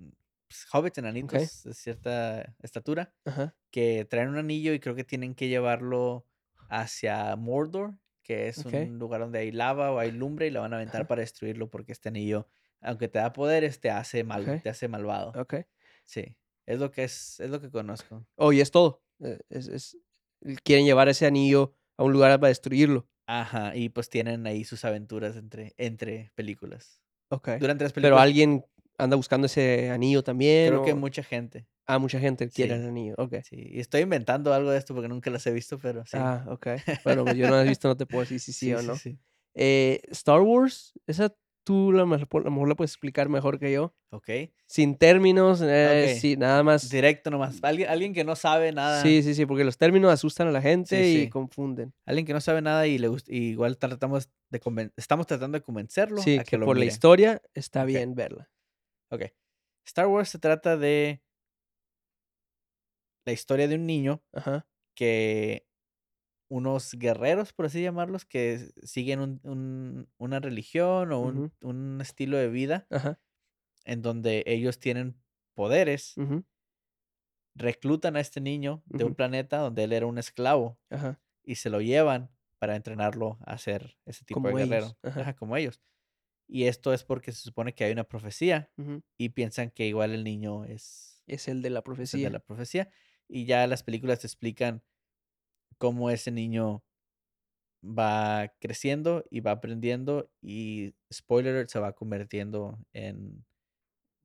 pues, hobbits enanitos de cierta estatura, Ajá. que traen un anillo y creo que tienen que llevarlo hacia Mordor, que es un lugar donde hay lava o hay lumbre y la van a aventar Ajá. para destruirlo porque este anillo, aunque te da poderes, te hace mal, te hace malvado. Ok. Sí, es lo que es, es lo que conozco. Oh, y es todo. eh, Es, es- quieren llevar ese anillo a un lugar para destruirlo. Ajá, y pues tienen ahí sus aventuras entre, entre películas. Ok. Durante las Pero películas, alguien anda buscando ese anillo también. creo que mucha gente. Ah, mucha gente quiere Sí. el anillo. Ok. Sí, y estoy inventando algo de esto porque nunca las he visto, pero sí. Ah, ok. Bueno, pues yo no lo he visto, no te puedo decir si sí, o no. sí. Eh, Star Wars, esa tú a lo mejor lo puedes explicar mejor que yo. ¿Ok? Sin términos, eh, sí, nada más. Directo nomás. Alguien, alguien que no sabe nada. Sí, sí, sí, porque los términos asustan a la gente y sí. confunden. Alguien que no sabe nada y le gusta, y igual tratamos de estamos tratando de convencerlo Sí, a que, que, lo por la historia está bien verla. Ok. Star Wars se trata de la historia de un niño Ajá. que unos guerreros, por así llamarlos, que siguen un- un- una religión o un, un estilo de vida Ajá. en donde ellos tienen poderes, reclutan a este niño de un planeta donde él era un esclavo Ajá. y se lo llevan para entrenarlo a ser ese tipo Como de guerrero. Ajá, como ellos. Y esto es porque se supone que hay una profecía y piensan que igual el niño es, Es el de la es el profecía. de la profecía. Y ya las películas te explican cómo ese niño va creciendo y va aprendiendo y spoiler alert, se va convirtiendo en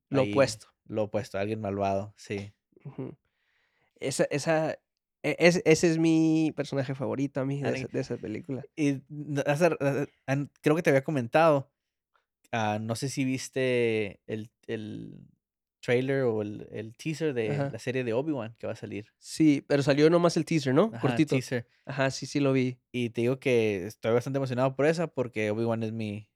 Lo ahí, opuesto. Lo opuesto, alguien malvado, sí. Esa, esa, e- ese, es mi personaje favorito a mí de, esa, de esa película. Y an- creo que te había comentado, ah, no sé si viste el, el trailer o el, el teaser de Ajá. la serie de Obi-Wan que va a salir. Sí, pero salió nomás el teaser, ¿no? Ajá, Cortito. teaser. Ajá, sí, sí lo vi. Y te digo que estoy bastante emocionado por esa porque Obi-Wan es mi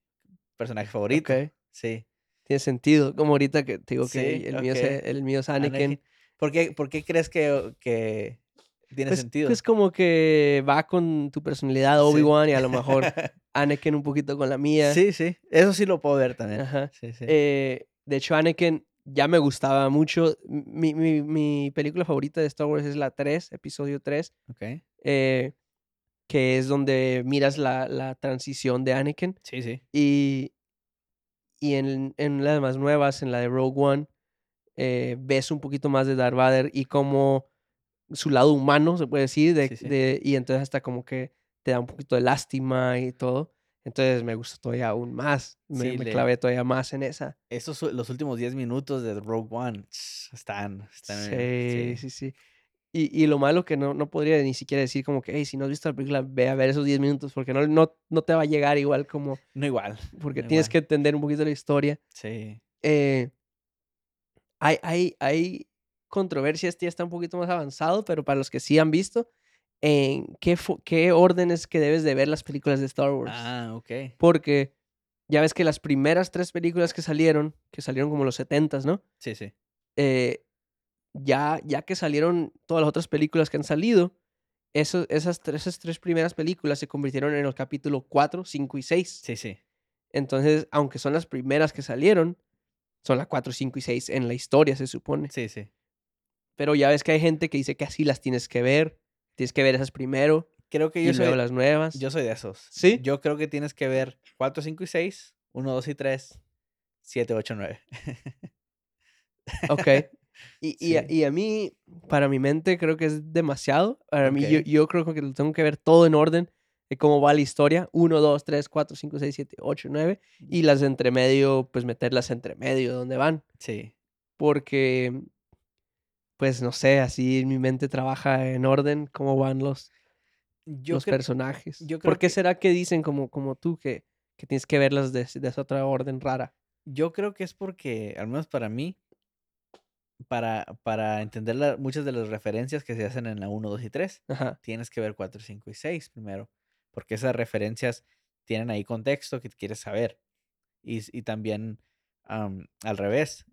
personaje favorito. Ok. Sí. Tiene sentido. Como ahorita que te digo que Sí, el, mío es, ok. el mío es Anakin. Anakin. ¿Por qué, por qué crees que, que tiene Pues, sentido? pues como que va con tu personalidad Sí. Obi-Wan y a lo mejor Anakin un poquito con la mía. sí, sí. Eso sí lo puedo ver también. Ajá. Sí, sí. Eh, de hecho, Anakin ya me gustaba mucho. Mi, mi, mi película favorita de Star Wars es la 3, episodio 3, ok. eh, que es donde miras la, la transición de Anakin. Sí, sí. Y, y en, en las más nuevas, en la de Rogue One, eh, ves un poquito más de Darth Vader y como su lado humano, se puede decir, de, Sí, sí. de- y entonces hasta como que te da un poquito de lástima y todo. Entonces me gustó todavía aún más. Me, Sí, me clavé todavía más en esa. Esos, los últimos 10 minutos de Rogue One están, están Sí, bien, sí, sí. Y, y lo malo que no, no podría ni siquiera decir como que, hey, si no has visto la película, ve a ver esos 10 minutos, porque no, no, no te va a llegar igual como, No igual. porque no tienes igual. que entender un poquito la historia. Sí. Eh, hay, hay, hay controversia, este ya está un poquito más avanzado, pero para los que sí han visto, en qué, qué orden es que debes de ver las películas de Star Wars. Ah, ok. Porque ya ves que las primeras tres películas que salieron, que salieron como los 70s, ¿no? Sí, sí. eh, ya, ya que salieron todas las otras películas que han salido, eso- esas, tres, esas tres primeras películas se convirtieron en el capítulo 4, 5 y 6. Sí, sí. Entonces, aunque son las primeras que salieron, son las 4, 5 y 6 en la historia, se supone. Sí, sí. Pero ya ves que hay gente que dice que así las tienes que ver. Tienes que ver esas primero Creo que y yo luego soy, las nuevas. yo soy de esos. ¿Sí? Yo creo que tienes que ver 4, 5 y 6, 1, 2 y 3, 7, 8, 9. Ok. Y, y, a, Sí. y a mí, para mi mente, creo que es demasiado. Para mí, yo, yo creo que lo tengo que ver todo en orden de cómo va la historia. 1, 2, 3, 4, 5, 6, 7, 8, 9. Y las de entre medio, pues meterlas entre medio donde van. Sí. Porque, pues no sé, así mi mente trabaja en orden cómo van los, Yo los personajes. yo ¿Por qué que- será que dicen como, como tú que, que tienes que verlas de, de esa otra orden rara? yo creo que es porque, al menos para mí, para, para entender la- muchas de las referencias que se hacen en la 1, 2 y 3, Ajá. tienes que ver 4, 5 y 6 primero. Porque esas referencias tienen ahí contexto que quieres saber. Y, y también am, al revés.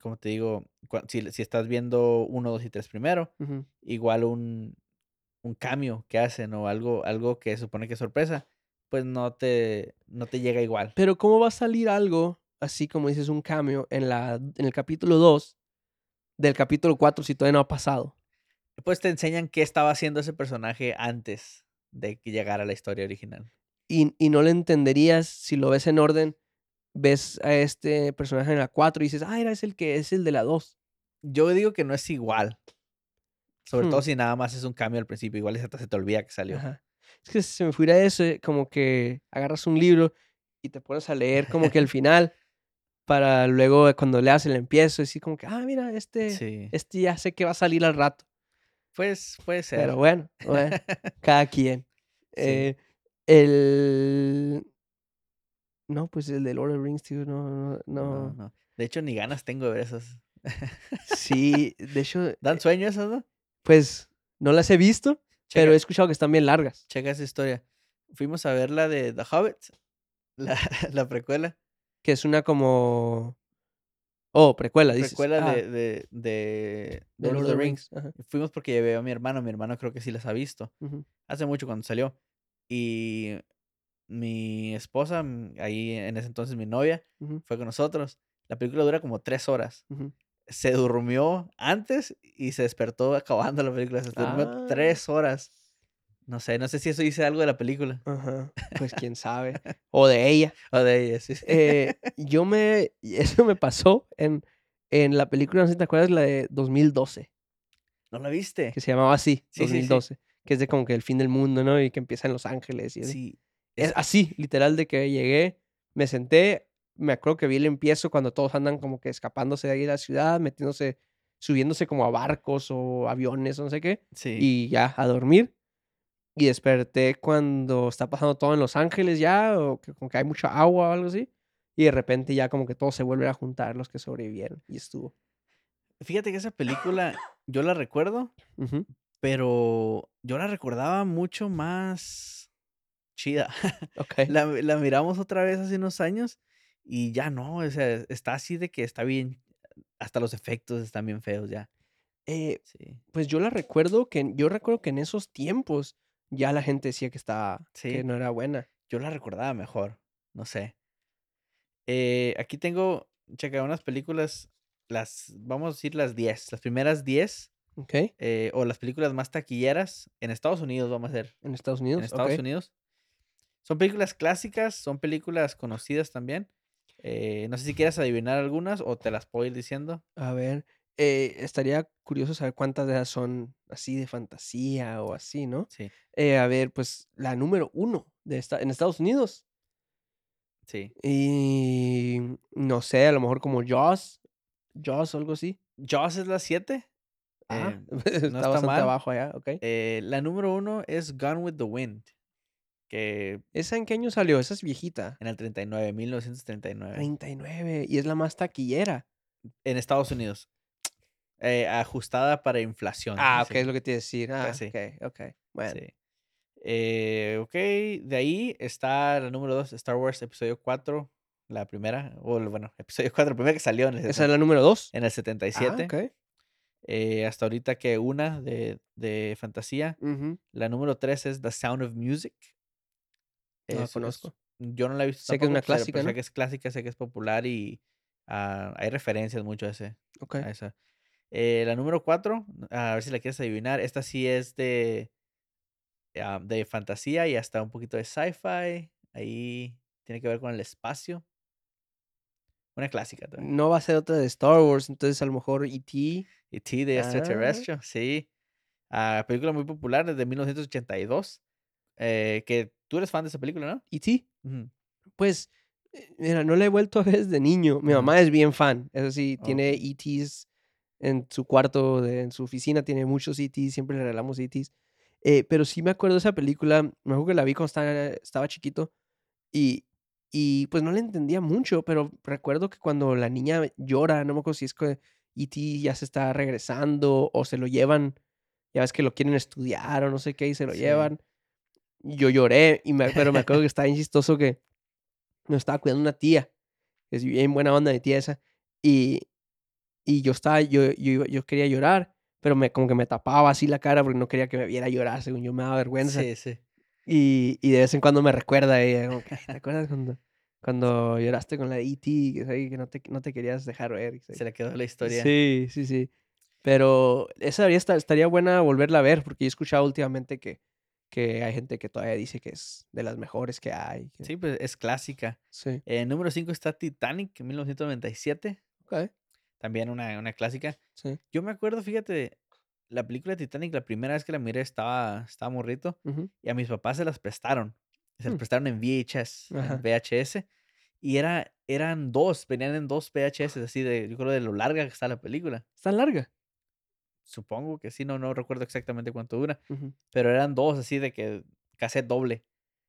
Como te digo, si, si estás viendo 1, 2 y 3 primero, igual un, un cambio que hacen o algo, algo que supone que es sorpresa, pues no te, no te llega igual. Pero ¿cómo va a salir algo, así como dices, un cambio en, la, en el capítulo 2 del capítulo 4 si todavía no ha pasado? Pues te enseñan qué estaba haciendo ese personaje antes de que llegara a la historia original. Y, y no le entenderías si lo ves en orden, ves a este personaje en la 4 y dices, ah, era es el que es el de la 2. Yo digo que no es igual. Sobre todo Hmm. si nada más es un cambio al principio. Igual hasta se te olvida que salió. Ajá. Es que si se me fuera eso, como que agarras un libro y te pones a leer como que el final para luego eh, cuando leas el empiezo, decir como que, ah, mira, este, Sí. este ya sé que va a salir al rato. Pues puede ser. Pero bueno, bueno, cada quien. Sí. Eh, el... No, pues el de Lord of the Rings, tío, no, no, No, no. no. De hecho, ni ganas tengo de ver esas. Sí, de hecho, ¿Dan eh, sueño esas, no? pues no las he visto, pero he escuchado que están bien largas. checa esa historia. Fuimos a ver la de The Hobbit, la, la precuela. Que es una como. Oh, precuela, dices. Precuela Ah, de, de, de, de Lord of the Rings. Fuimos porque llevé a mi hermano. Mi hermano creo que sí las ha visto. Hace mucho cuando salió. Y mi esposa, mm, ahí en ese entonces mi novia, fue con nosotros. La película dura como tres horas. Se durmió antes y se despertó acabando la película. Se durmió Ah. tres horas. No sé, no sé si eso dice algo de la película. Ajá, Pues quién sabe. O de ella. O de ella, sí. sí. Eh, yo me. Eso me pasó en, en la película, no sé si te acuerdas, la de 2012, ¿No la viste? que se llamaba así, Sí, sí, sí. 2012. Que es de como que el fin del mundo, ¿no? Y que empieza en Los Ángeles. Y así. Sí. Es así, literal, de que llegué, me senté, me acuerdo que vi el empiezo cuando todos andan como que escapándose de ahí de la ciudad, metiéndose, subiéndose como a barcos o aviones no sé qué, Sí. y ya, a dormir. Y desperté cuando está pasando todo en Los Ángeles ya, o que como que hay mucha agua o algo así. Y de repente ya como que todos se vuelven a juntar los que sobrevivieron. Y estuvo. Fíjate que esa película yo la recuerdo, pero yo la recordaba mucho más chida. Ok. La, la miramos otra vez hace unos años y ya no, o sea, está así de que está bien, hasta los efectos están bien feos ya. Eh, Sí. pues yo la recuerdo que, yo recuerdo que en esos tiempos ya la gente decía que estaba, Sí. que no era buena. Yo la recordaba mejor, no sé. Eh, aquí tengo, checa, unas películas, las, vamos a decir las 10, las primeras 10, Ok. eh, o las películas más taquilleras en Estados Unidos, vamos a hacer. En Estados Unidos. en Estados. Unidos. Son películas clásicas, son películas conocidas también. Eh, no sé si quieres adivinar algunas o te las puedo ir diciendo. A ver, eh, estaría curioso saber cuántas de esas son así de fantasía o así, ¿no? Sí, Eh, a ver, pues la número uno de esta, en Estados Unidos. sí. Y no sé, a lo mejor como Jaws. Jaws o algo así. Jaws es la 7. Ah, Eh, está no está bastante mal. abajo allá, ok. La número uno es Gone with the Wind, que ¿Esa en qué año salió? Esa es viejita. en el 39, 1939, 39. Y es la más taquillera. en Estados Unidos. Eh, ajustada para inflación. Ah, ok, es lo que te iba a decir. Ah, Pues sí. ok, ok. Bueno. Sí. Eh, ok, de ahí está la número 2, Star Wars Episodio 4, la primera, o bueno, Episodio 4, la primera que salió en el, ¿Esa es la número dos? en el Ah, 77. ok. Eh, hasta ahorita que una de, de fantasía. Ujú, La número 3 es The Sound of Music. No Es- conozco. yo no la he visto. Sé que es una pero- clásica, sé que es clásica, sé que es popular y ah, hay referencias mucho a, ese, a esa. Eh, la número 4, a ver si la quieres adivinar. Esta sí es de, ah, de fantasía y hasta un poquito de sci-fi. Ahí tiene que ver con el espacio. Una clásica también. No va a ser otra de Star Wars, entonces a lo mejor E.T. Y T de Ah. extraterrestre, sí. Película muy popular desde 1982. Eh, que tú eres fan de esa película, ¿no? E.T. Ujú. Pues, eh, mira, no la he vuelto a ver desde niño. Mi Ajá. mamá es bien fan. Eso sí, tiene Ok. E.T.s en su cuarto, de- en su oficina, tiene muchos E.T.s, siempre le regalamos E.T.s. Eh, pero sí me acuerdo de esa película, me acuerdo que la vi cuando estaba, estaba chiquito y, y pues no le entendía mucho, pero recuerdo que cuando la niña llora, no me acuerdo si es que E.T. ya se está regresando o se lo llevan, ya ves que lo quieren estudiar o no sé qué y se lo Sí. llevan. Yo lloré, y me, pero me acuerdo que estaba bien chistoso que nos estaba cuidando una tía, que es bien buena onda mi tía esa, y, y yo estaba, yo, yo, yo quería llorar, pero me, como que me tapaba así la cara porque no quería que me viera llorar, según yo me daba vergüenza. Sí, sí. Y, y de vez en cuando me recuerda a ella, como que, "Ay, ¿te acuerdas cuando, cuando lloraste con la de E.T., que, sabe que no, te, no te querías dejar ver? que Se le quedó la historia. Sí, sí, sí. Pero esa estaría buena volverla a ver, porque yo he escuchado últimamente que, que hay gente que todavía dice que es de las mejores que hay. que- Sí, pues es clásica. Sí. En número 5 está Titanic, en 1997. Ok. También una, una clásica. Sí. Yo me acuerdo, fíjate, la película Titanic, la primera vez que la miré estaba, estaba morrito y a mis papás se las prestaron. Se las Mm. prestaron en VHS, Ajá. en VHS. Y era, eran dos, venían en dos VHS, así de, yo creo de lo larga que está la película. Está larga. Supongo que sí, no, no recuerdo exactamente cuánto dura. Pero eran dos así de que cassette doble.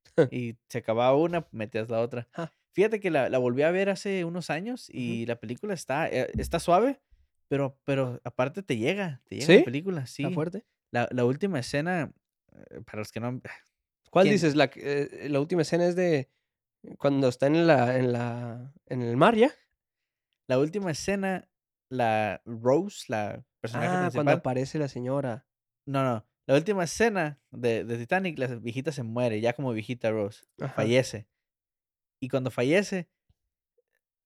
y se acababa una, metías la otra. Ja. Fíjate que la, la volví a ver hace unos años y la película está, eh, está suave, pero, pero aparte te llega, te llega ¿Sí? la película, sí. ¿Está fuerte? La, la última escena, eh, para los que no... ¿Cuál ¿Quién? dices? La, eh, la última escena es de cuando está en la, en la, en el mar ya. La última escena, la Rose, la personaje Ah, cuando aparece la señora. No, no. La última escena de, de Titanic, la viejita se muere, ya como viejita Rose. Ajá. Fallece. Y cuando fallece,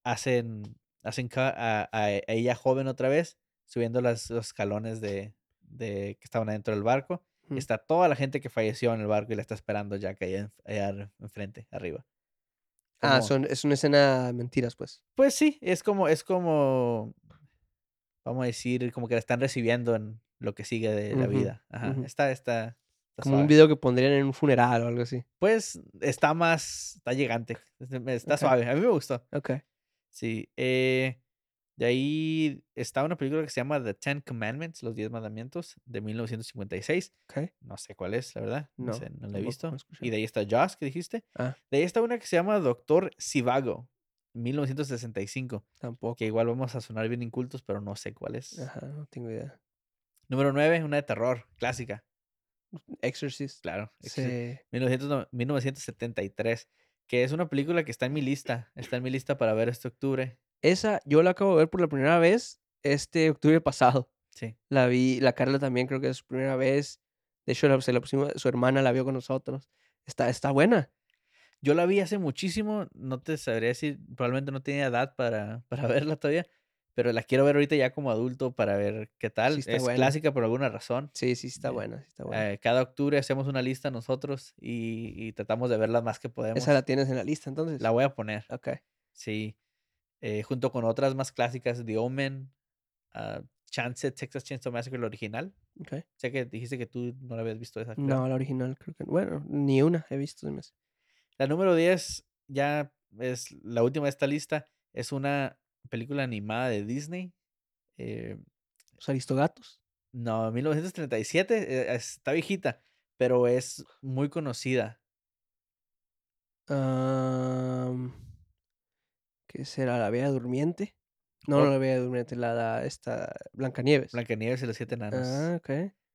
hacen, hacen ca- a, a- a ella joven otra vez, subiendo las, los escalones de, de que estaban adentro del barco. Y está toda la gente que falleció en el barco y la está esperando allá, en- allá ar- enfrente, arriba. Ah, son, es una escena de mentiras, pues. Pues sí, es como, es como, vamos a decir, como que la están recibiendo en lo que sigue de la Ujú, vida. Ajá. ujú. Está, está, está Como un suave. video que pondrían en un funeral o algo así. Pues está más, está me- está Ok. suave. A mí me gustó. Ok. Sí. eh, de ahí está una película que se llama The Ten Commandments, Los Diez Mandamientos, de 1956. Ok. No sé cuál es, la verdad. No, No, sé, no la he visto. no y de ahí está Joss, que dijiste. Ah, De ahí está una que se llama Doctor Sivago, 1965. tampoco. Que igual vamos a sonar bien incultos, pero no sé cuál es. Ajá, no tengo idea. Número 9, una de terror, clásica. Exorcist. Claro. excelente. Sí. 1900 no- 1973. Que es una película que está en mi lista. Está en mi lista para ver este octubre. Esa yo la acabo de ver por la primera vez este octubre pasado. Sí. La vi, la Carla también creo que es su primera vez. De hecho, se la pusimos, su hermana la vio con nosotros. Está, está buena. Yo la vi hace muchísimo. No te sabría decir. Probablemente no tenía edad para, para verla todavía. Pero la quiero ver ahorita ya como adulto para ver qué tal. está es buena. clásica por alguna razón. Sí, sí, está buena. sí está buena. Eh, cada octubre hacemos una lista nosotros y, y tratamos de ver las más que podemos. Esa la tienes en la lista entonces. La voy a poner. Ok. Sí. Eh, junto con otras más clásicas, The Omen, ah, Chance, Texas Chainsaw Massacre, el original. ok. Sé que dijiste que tú no la habías visto esa. No, la original creo que Bueno, ni una he visto. hace. La número 10 ya es la última de esta lista. Es una película animada de Disney. eh, Los Aristogatos. no, 1937. eh, está viejita, pero es muy conocida. ¿Qué será? ¿La Bella Durmiente? No, Oh. no la Bella Durmiente, la, la esta Blancanieves. Blancanieves y los siete enanos. Ah, ok.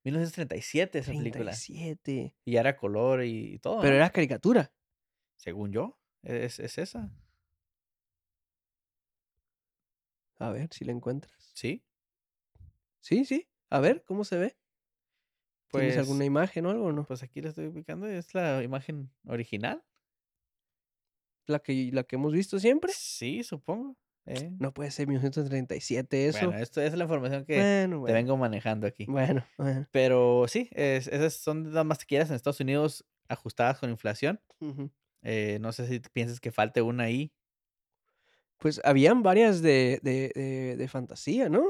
1937 esa película. 37. Y ya era color y, y todo. Pero ¿no? era caricatura. Según yo, es, es esa. A ver si la encuentras. Sí. Sí, sí. A ver, ¿cómo se ve? ¿Tienes Pues, alguna imagen o algo o no? pues aquí la estoy ubicando. Es la imagen original. ¿La que, la que hemos visto siempre? Sí, supongo. eh. No puede ser 1937 eso. Bueno, esto es la información que bueno, te vengo manejando aquí. Bueno, bueno. Pero sí, es- esas son las más taquilleras en Estados Unidos ajustadas con inflación. Eh, no sé si piensas que falte una ahí. Pues habían varias de, de, de, de fantasía, ¿no?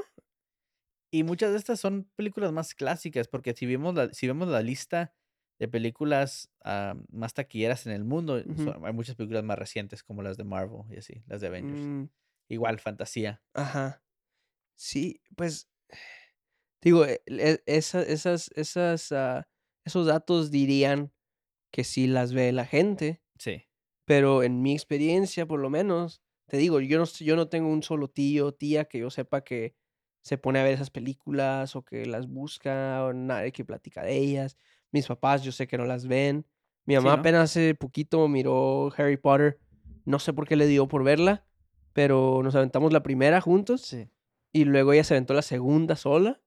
Y muchas de estas son películas más clásicas, porque si vemos la, si vemos la lista de películas ah, más taquilleras en el mundo, son- hay muchas películas más recientes como las de Marvel y así, las de Avengers. Mm, Igual, fantasía. ajá. Sí, pues. Digo, e- e- esa- esas, esas, ah, esos datos dirían que sí las ve la gente. Sí. Pero en mi experiencia, por lo menos, te digo, yo no, yo no tengo un solo tío o tía que yo sepa que se pone a ver esas películas o que las busca o nadie que platica de ellas. Mis papás yo sé que no las ven. Mi Sí, mamá ¿no? apenas hace poquito miró Harry Potter. No sé por qué le dio por verla, pero nos aventamos la primera juntos Sí. y luego ella se aventó la segunda sola.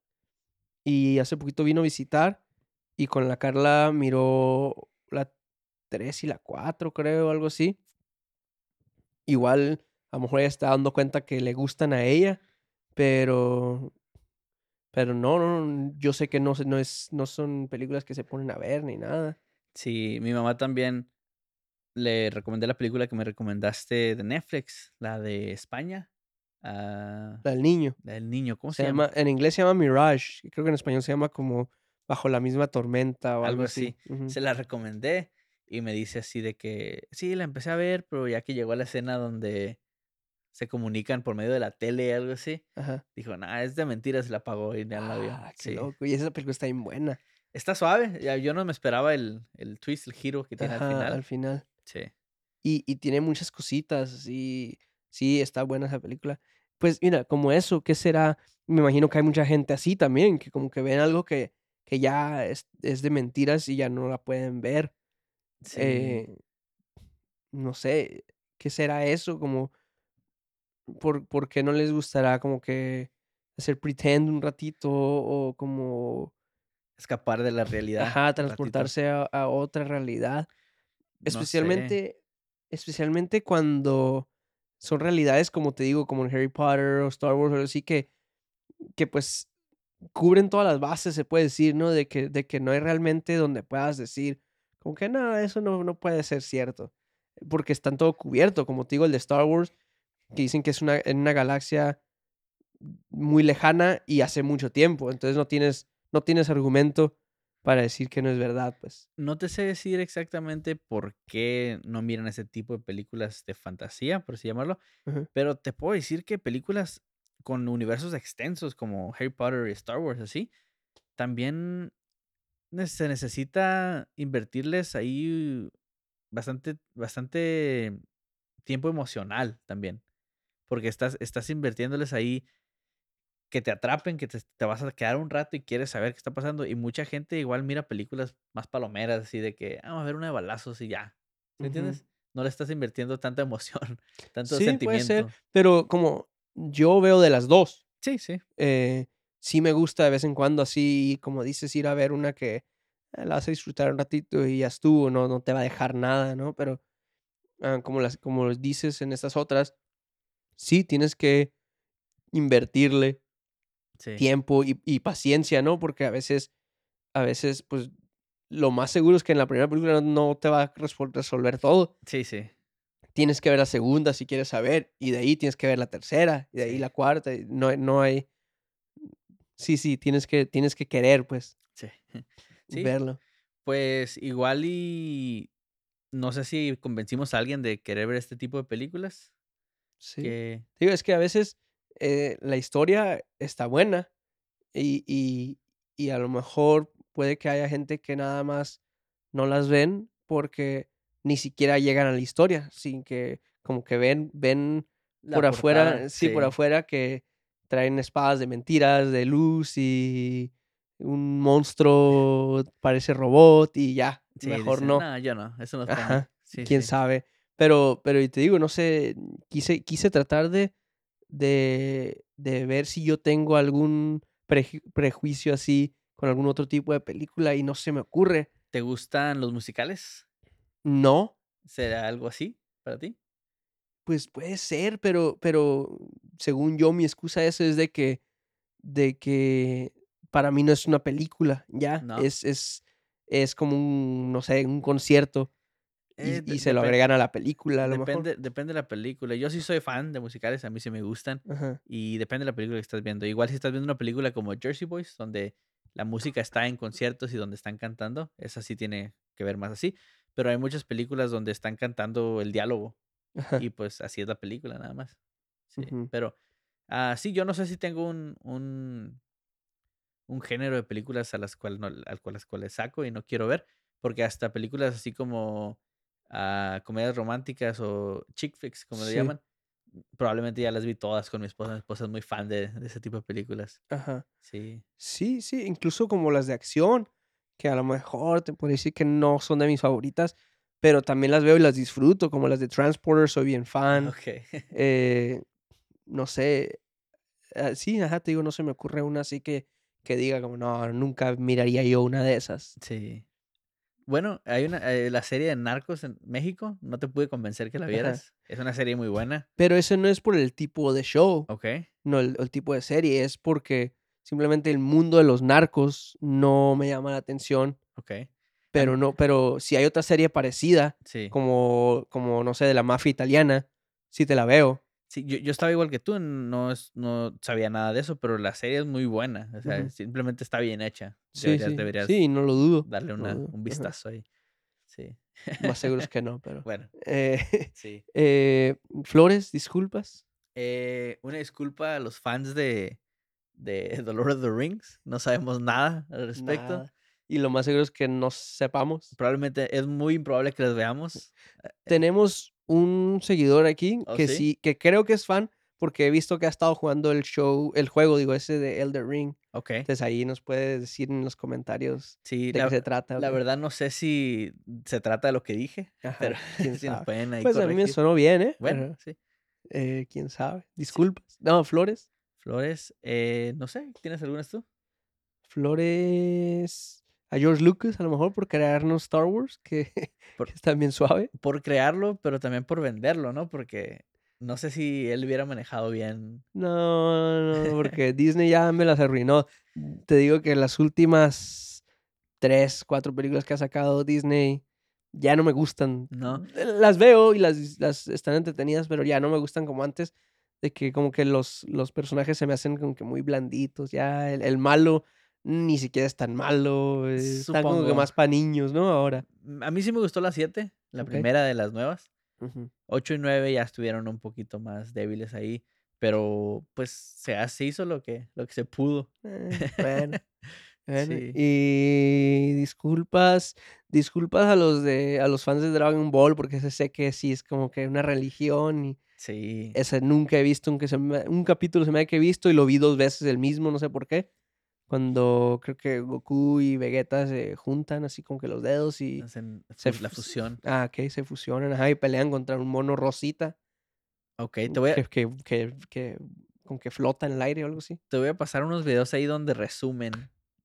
Y hace poquito vino a visitar y con la Carla miró la 3 y la 4, creo, algo así. Igual, a lo mejor ella está dando cuenta que le gustan a ella, pero. Pero no, no, yo sé que no, se- no, es, no son películas que se ponen a ver ni nada. Sí, mi mamá también le recomendé la película que me recomendaste de Netflix, la de España. ah, La del niño. la del niño, ¿cómo Se se, llama? llama, en inglés se llama Mirage. Creo que en español se llama como Bajo la misma tormenta o algo, Algo así. Se la recomendé y me dice así de que sí, la empecé a ver, pero ya que llegó a la escena donde se comunican por medio de la tele, algo así, Ajá. dijo, nah, es de mentiras, la apagó y ya la vio. Ah, qué Sí. loco. Y esa película está bien buena. Está suave, ya yo no me esperaba el, el twist, el giro que tiene Ajá, al final. al final. Sí. y, y tiene muchas cositas y sí, está buena esa película. Pues mira, como eso, ¿qué será? Me imagino que hay mucha gente así también, que como que ven algo que, que ya es, es de mentiras y ya no la pueden ver. Sí. Eh, no sé, ¿qué será eso? Como, ¿por, por qué no les gustará como que hacer pretend un ratito o como, Escapar de la realidad ajá, transportarse a, a otra realidad? No sé. Especialmente, especialmente cuando son realidades, como te digo, como en Harry Potter o Star Wars o algo así, que, que pues cubren todas las bases, se puede decir, ¿no? De que, de que no hay realmente donde puedas decir, como que no, eso no, no puede ser cierto. Porque están todo cubierto, como te digo, el de Star Wars, que dicen que es una, en una galaxia muy lejana y hace mucho tiempo. Entonces no tienes, no tienes argumento para decir que no es verdad, pues. No te sé decir exactamente por qué no miran ese tipo de películas de fantasía, por así llamarlo, pero te puedo decir que películas con universos extensos como Harry Potter y Star Wars, así, también se necesita invertirles ahí bastante, bastante tiempo emocional también, porque estás, estás invirtiéndoles ahí que te atrapen, que te, te vas a quedar un rato y quieres saber qué está pasando. Y mucha gente igual mira películas más palomeras, así de que "Ah, vamos a ver una de balazos y ya. ¿Sí ujú. entiendes? No le estás invirtiendo tanta emoción, tanto Sí, puede ser, sentimiento. pero como yo veo de las dos, Sí, sí, eh, sí me gusta de vez en cuando así, como dices, ir a ver una que eh, la vas a disfrutar un ratito y ya estuvo, no, no te va a dejar nada, ¿no? Pero ah, como las, como dices en estas otras, sí tienes que invertirle sí, tiempo y, y paciencia, ¿no? Porque a veces, a veces, pues, lo más seguro es que en la primera película no, te va a resolver todo. sí, sí, Tienes que ver la segunda si quieres saber, y de ahí tienes que ver la tercera, y de ahí la cuarta, y no, no hay, sí, sí, tienes que, tienes que querer, pues, sí. Sí, verlo. pues igual y no sé si convencimos a alguien de querer ver este tipo de películas. Sí. Que, Digo, es que a veces eh, la historia está buena y, y, y a lo mejor puede que haya gente que nada más no las ven porque ni siquiera llegan a la historia, sin que como que ven, ven la por portada, afuera, sí, por afuera que traen espadas de mentiras, de luz y un monstruo parece robot y ya, sí, mejor dicen, no. no, yo no, eso no es para mí. Ajá, Sí, quién sí, sabe. Pero pero y te digo, no sé, quise quise tratar de de de ver si yo tengo algún preju prejuicio así con algún otro tipo de película y no se me ocurre. ¿Te gustan los musicales? No, ¿Será algo así para ti? Pues puede ser, pero pero según yo, mi excusa eso es de que de que para mí no es una película, ya, ¿No? es es es como un, no sé, un concierto Eh, y se lo agregan a la película, a lo mejor. depende depende de la película. Yo sí soy fan de musicales, a mí sí me gustan, Ajá, y depende de la película que estás viendo. Igual si estás viendo una película como Jersey Boys, donde la música está en conciertos y donde están cantando, esa sí tiene que ver más así, pero hay muchas películas donde están cantando el diálogo ajá, y, pues, así es la película nada más. Sí, pero, ah, sí, yo no sé si tengo un un un género de películas a las cuales no al cual las cuales saco y no quiero ver, porque hasta películas así como, ah, comedias románticas o chick flicks, como le llaman, probablemente ya las vi todas con mi esposa. Mi esposa es muy fan de de ese tipo de películas. Ajá. Sí. Sí, sí, incluso como las de acción, que a lo mejor te podría decir que no son de mis favoritas, pero también las veo y las disfruto, como las de Transporter, soy bien fan. okey. eh, no sé, ah, sí, ajá, te digo, no se me ocurre una así que, que diga como, no, nunca miraría yo una de esas. Sí. Bueno, hay una, eh, la serie de Narcos en México, no te pude convencer que la Ajá. vieras. Es una serie muy buena. Pero eso no es por el tipo de show, Okey, no el, el tipo de serie, es porque simplemente el mundo de los narcos no me llama la atención okey. Pero no pero si hay otra serie parecida, sí. como como, no sé, de la mafia italiana, sí te la veo. Sí, yo yo estaba igual que tú, no no sabía nada de eso, pero la serie es muy buena, o sea, simplemente está bien hecha. Deberías sí, deberías sí, no lo dudo, darle no una dudo, un ajá. vistazo ahí. Sí. Más seguro es que no, pero, Bueno, eh, sí. eh, flores, disculpas. Eh, una disculpa a los fans de de The Lord of the Rings, no sabemos nada al respecto. Nada. Y lo más seguro es que no sepamos. Probablemente es muy improbable que las veamos. Tenemos un seguidor aquí ¿Oh, que sí? sí, que creo que es fan porque he visto que ha estado jugando el show, el juego, digo, ese de Elder Ring. Ok. Entonces ahí nos puede decir en los comentarios Sí, de la, qué se trata. la verdad no sé si se trata de lo que dije, Ajá, pero quién si nos pueden ahí Pues a mí me corregir. sonó bien, ¿eh? Bueno, Pero, sí. eh, quién sabe. Disculpas. No, Flores. Flores, eh, no sé, ¿tienes algunas tú? Flores a George Lucas, a lo mejor por crearnos Star Wars, que, Por- que es también suave. Por crearlo, pero también por venderlo, ¿no? Porque no sé si él hubiera manejado bien. No, no, porque Disney ya me las arruinó. Te digo que las últimas tres, cuatro películas que ha sacado Disney ya no me gustan. No. Eh, Las veo y las, las están entretenidas, pero ya no me gustan como antes. De que como que los, los personajes se me hacen como que muy blanditos. Ya el, el malo ni siquiera es tan malo. eh, Está como que más para niños, ¿no? Ahora. A mí sí me gustó la 7, la primera de las nuevas. Ujú. 8 y 9 ya estuvieron un poquito más débiles ahí, pero pues se, hizo lo que, lo que se pudo. Eh, bueno. Bueno, Sí. Y disculpas, disculpas a los de a los fans de Dragon Ball, porque ese sé que sí es como que una religión y Sí. ese nunca he visto, se me- un capítulo se me ha que he visto y lo vi dos veces el mismo, no sé por qué. Cuando creo que Goku y Vegeta se juntan así como que los dedos y hacen se la fu- fusión. ah, ok, se fusionan, ajá, y pelean contra un mono rosita Ok, te voy, a, que, que, que, que como que flota en el aire o algo así. te voy a pasar unos videos ahí donde resumen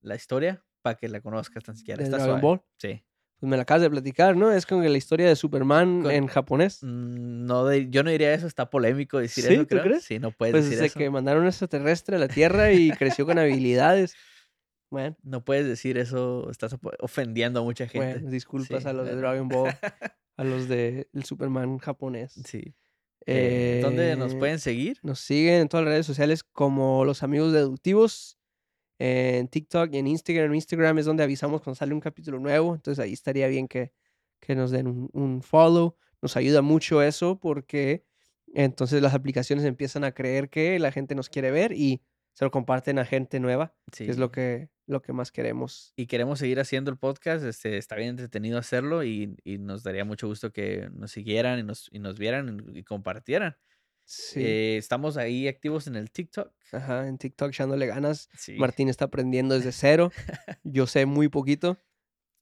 la historia para que la conozcas tan siquiera. ¿De Está Dragon suave. Ball? Sí. Pues me la acabas de platicar, ¿no? Es como que la historia de Superman Con- en japonés. Mm, No de- yo no diría eso, está polémico decir ¿Sí? eso, ¿Tú creo. crees? Sí, no puedes Pues decir desde eso. que mandaron un extraterrestre a la Tierra y creció con habilidades. Bueno, No puedes decir eso, estás ofendiendo a mucha gente. bueno, disculpas Sí, a los de bueno. Dragon Ball, a los de el Superman japonés. Sí. Eh, ¿Dónde nos Eh, pueden seguir? Nos siguen en todas las redes sociales como los amigos deductivos. En TikTok y en Instagram. En Instagram es donde avisamos cuando sale un capítulo nuevo. Entonces ahí estaría bien que, que nos den un, un follow. Nos ayuda mucho eso porque entonces las aplicaciones empiezan a creer que la gente nos quiere ver y se lo comparten a gente nueva, Sí. que es lo que, lo que más queremos. y queremos seguir haciendo el podcast, este, está bien entretenido hacerlo y, y nos daría mucho gusto que nos siguieran y nos, y nos vieran y, y compartieran. Sí. Eh, estamos ahí activos en el TikTok. Ajá, en TikTok echándole ganas. Sí. Martín está aprendiendo desde cero. Yo sé muy poquito, sí.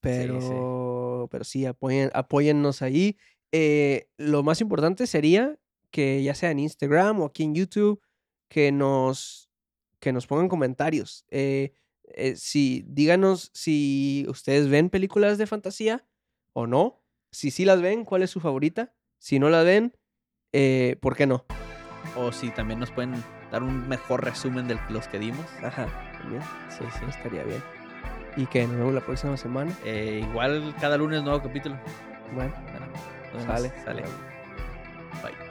pero pero sí, apoyen, apóyennos ahí. Eh, lo más importante sería que ya sea en Instagram o aquí en YouTube, que nos, que nos pongan comentarios. Eh, eh, si, díganos si ustedes ven películas de fantasía o no. Si sí las ven, ¿cuál es su favorita? Si no la ven, eh, ¿por qué no? O si también nos pueden dar un mejor resumen de los que dimos. Ajá, también. Sí, sí. Estaría bien. Y que nos vemos la próxima semana. Eh, igual cada lunes nuevo capítulo. Bueno, Bueno, sale. Sale. Bye.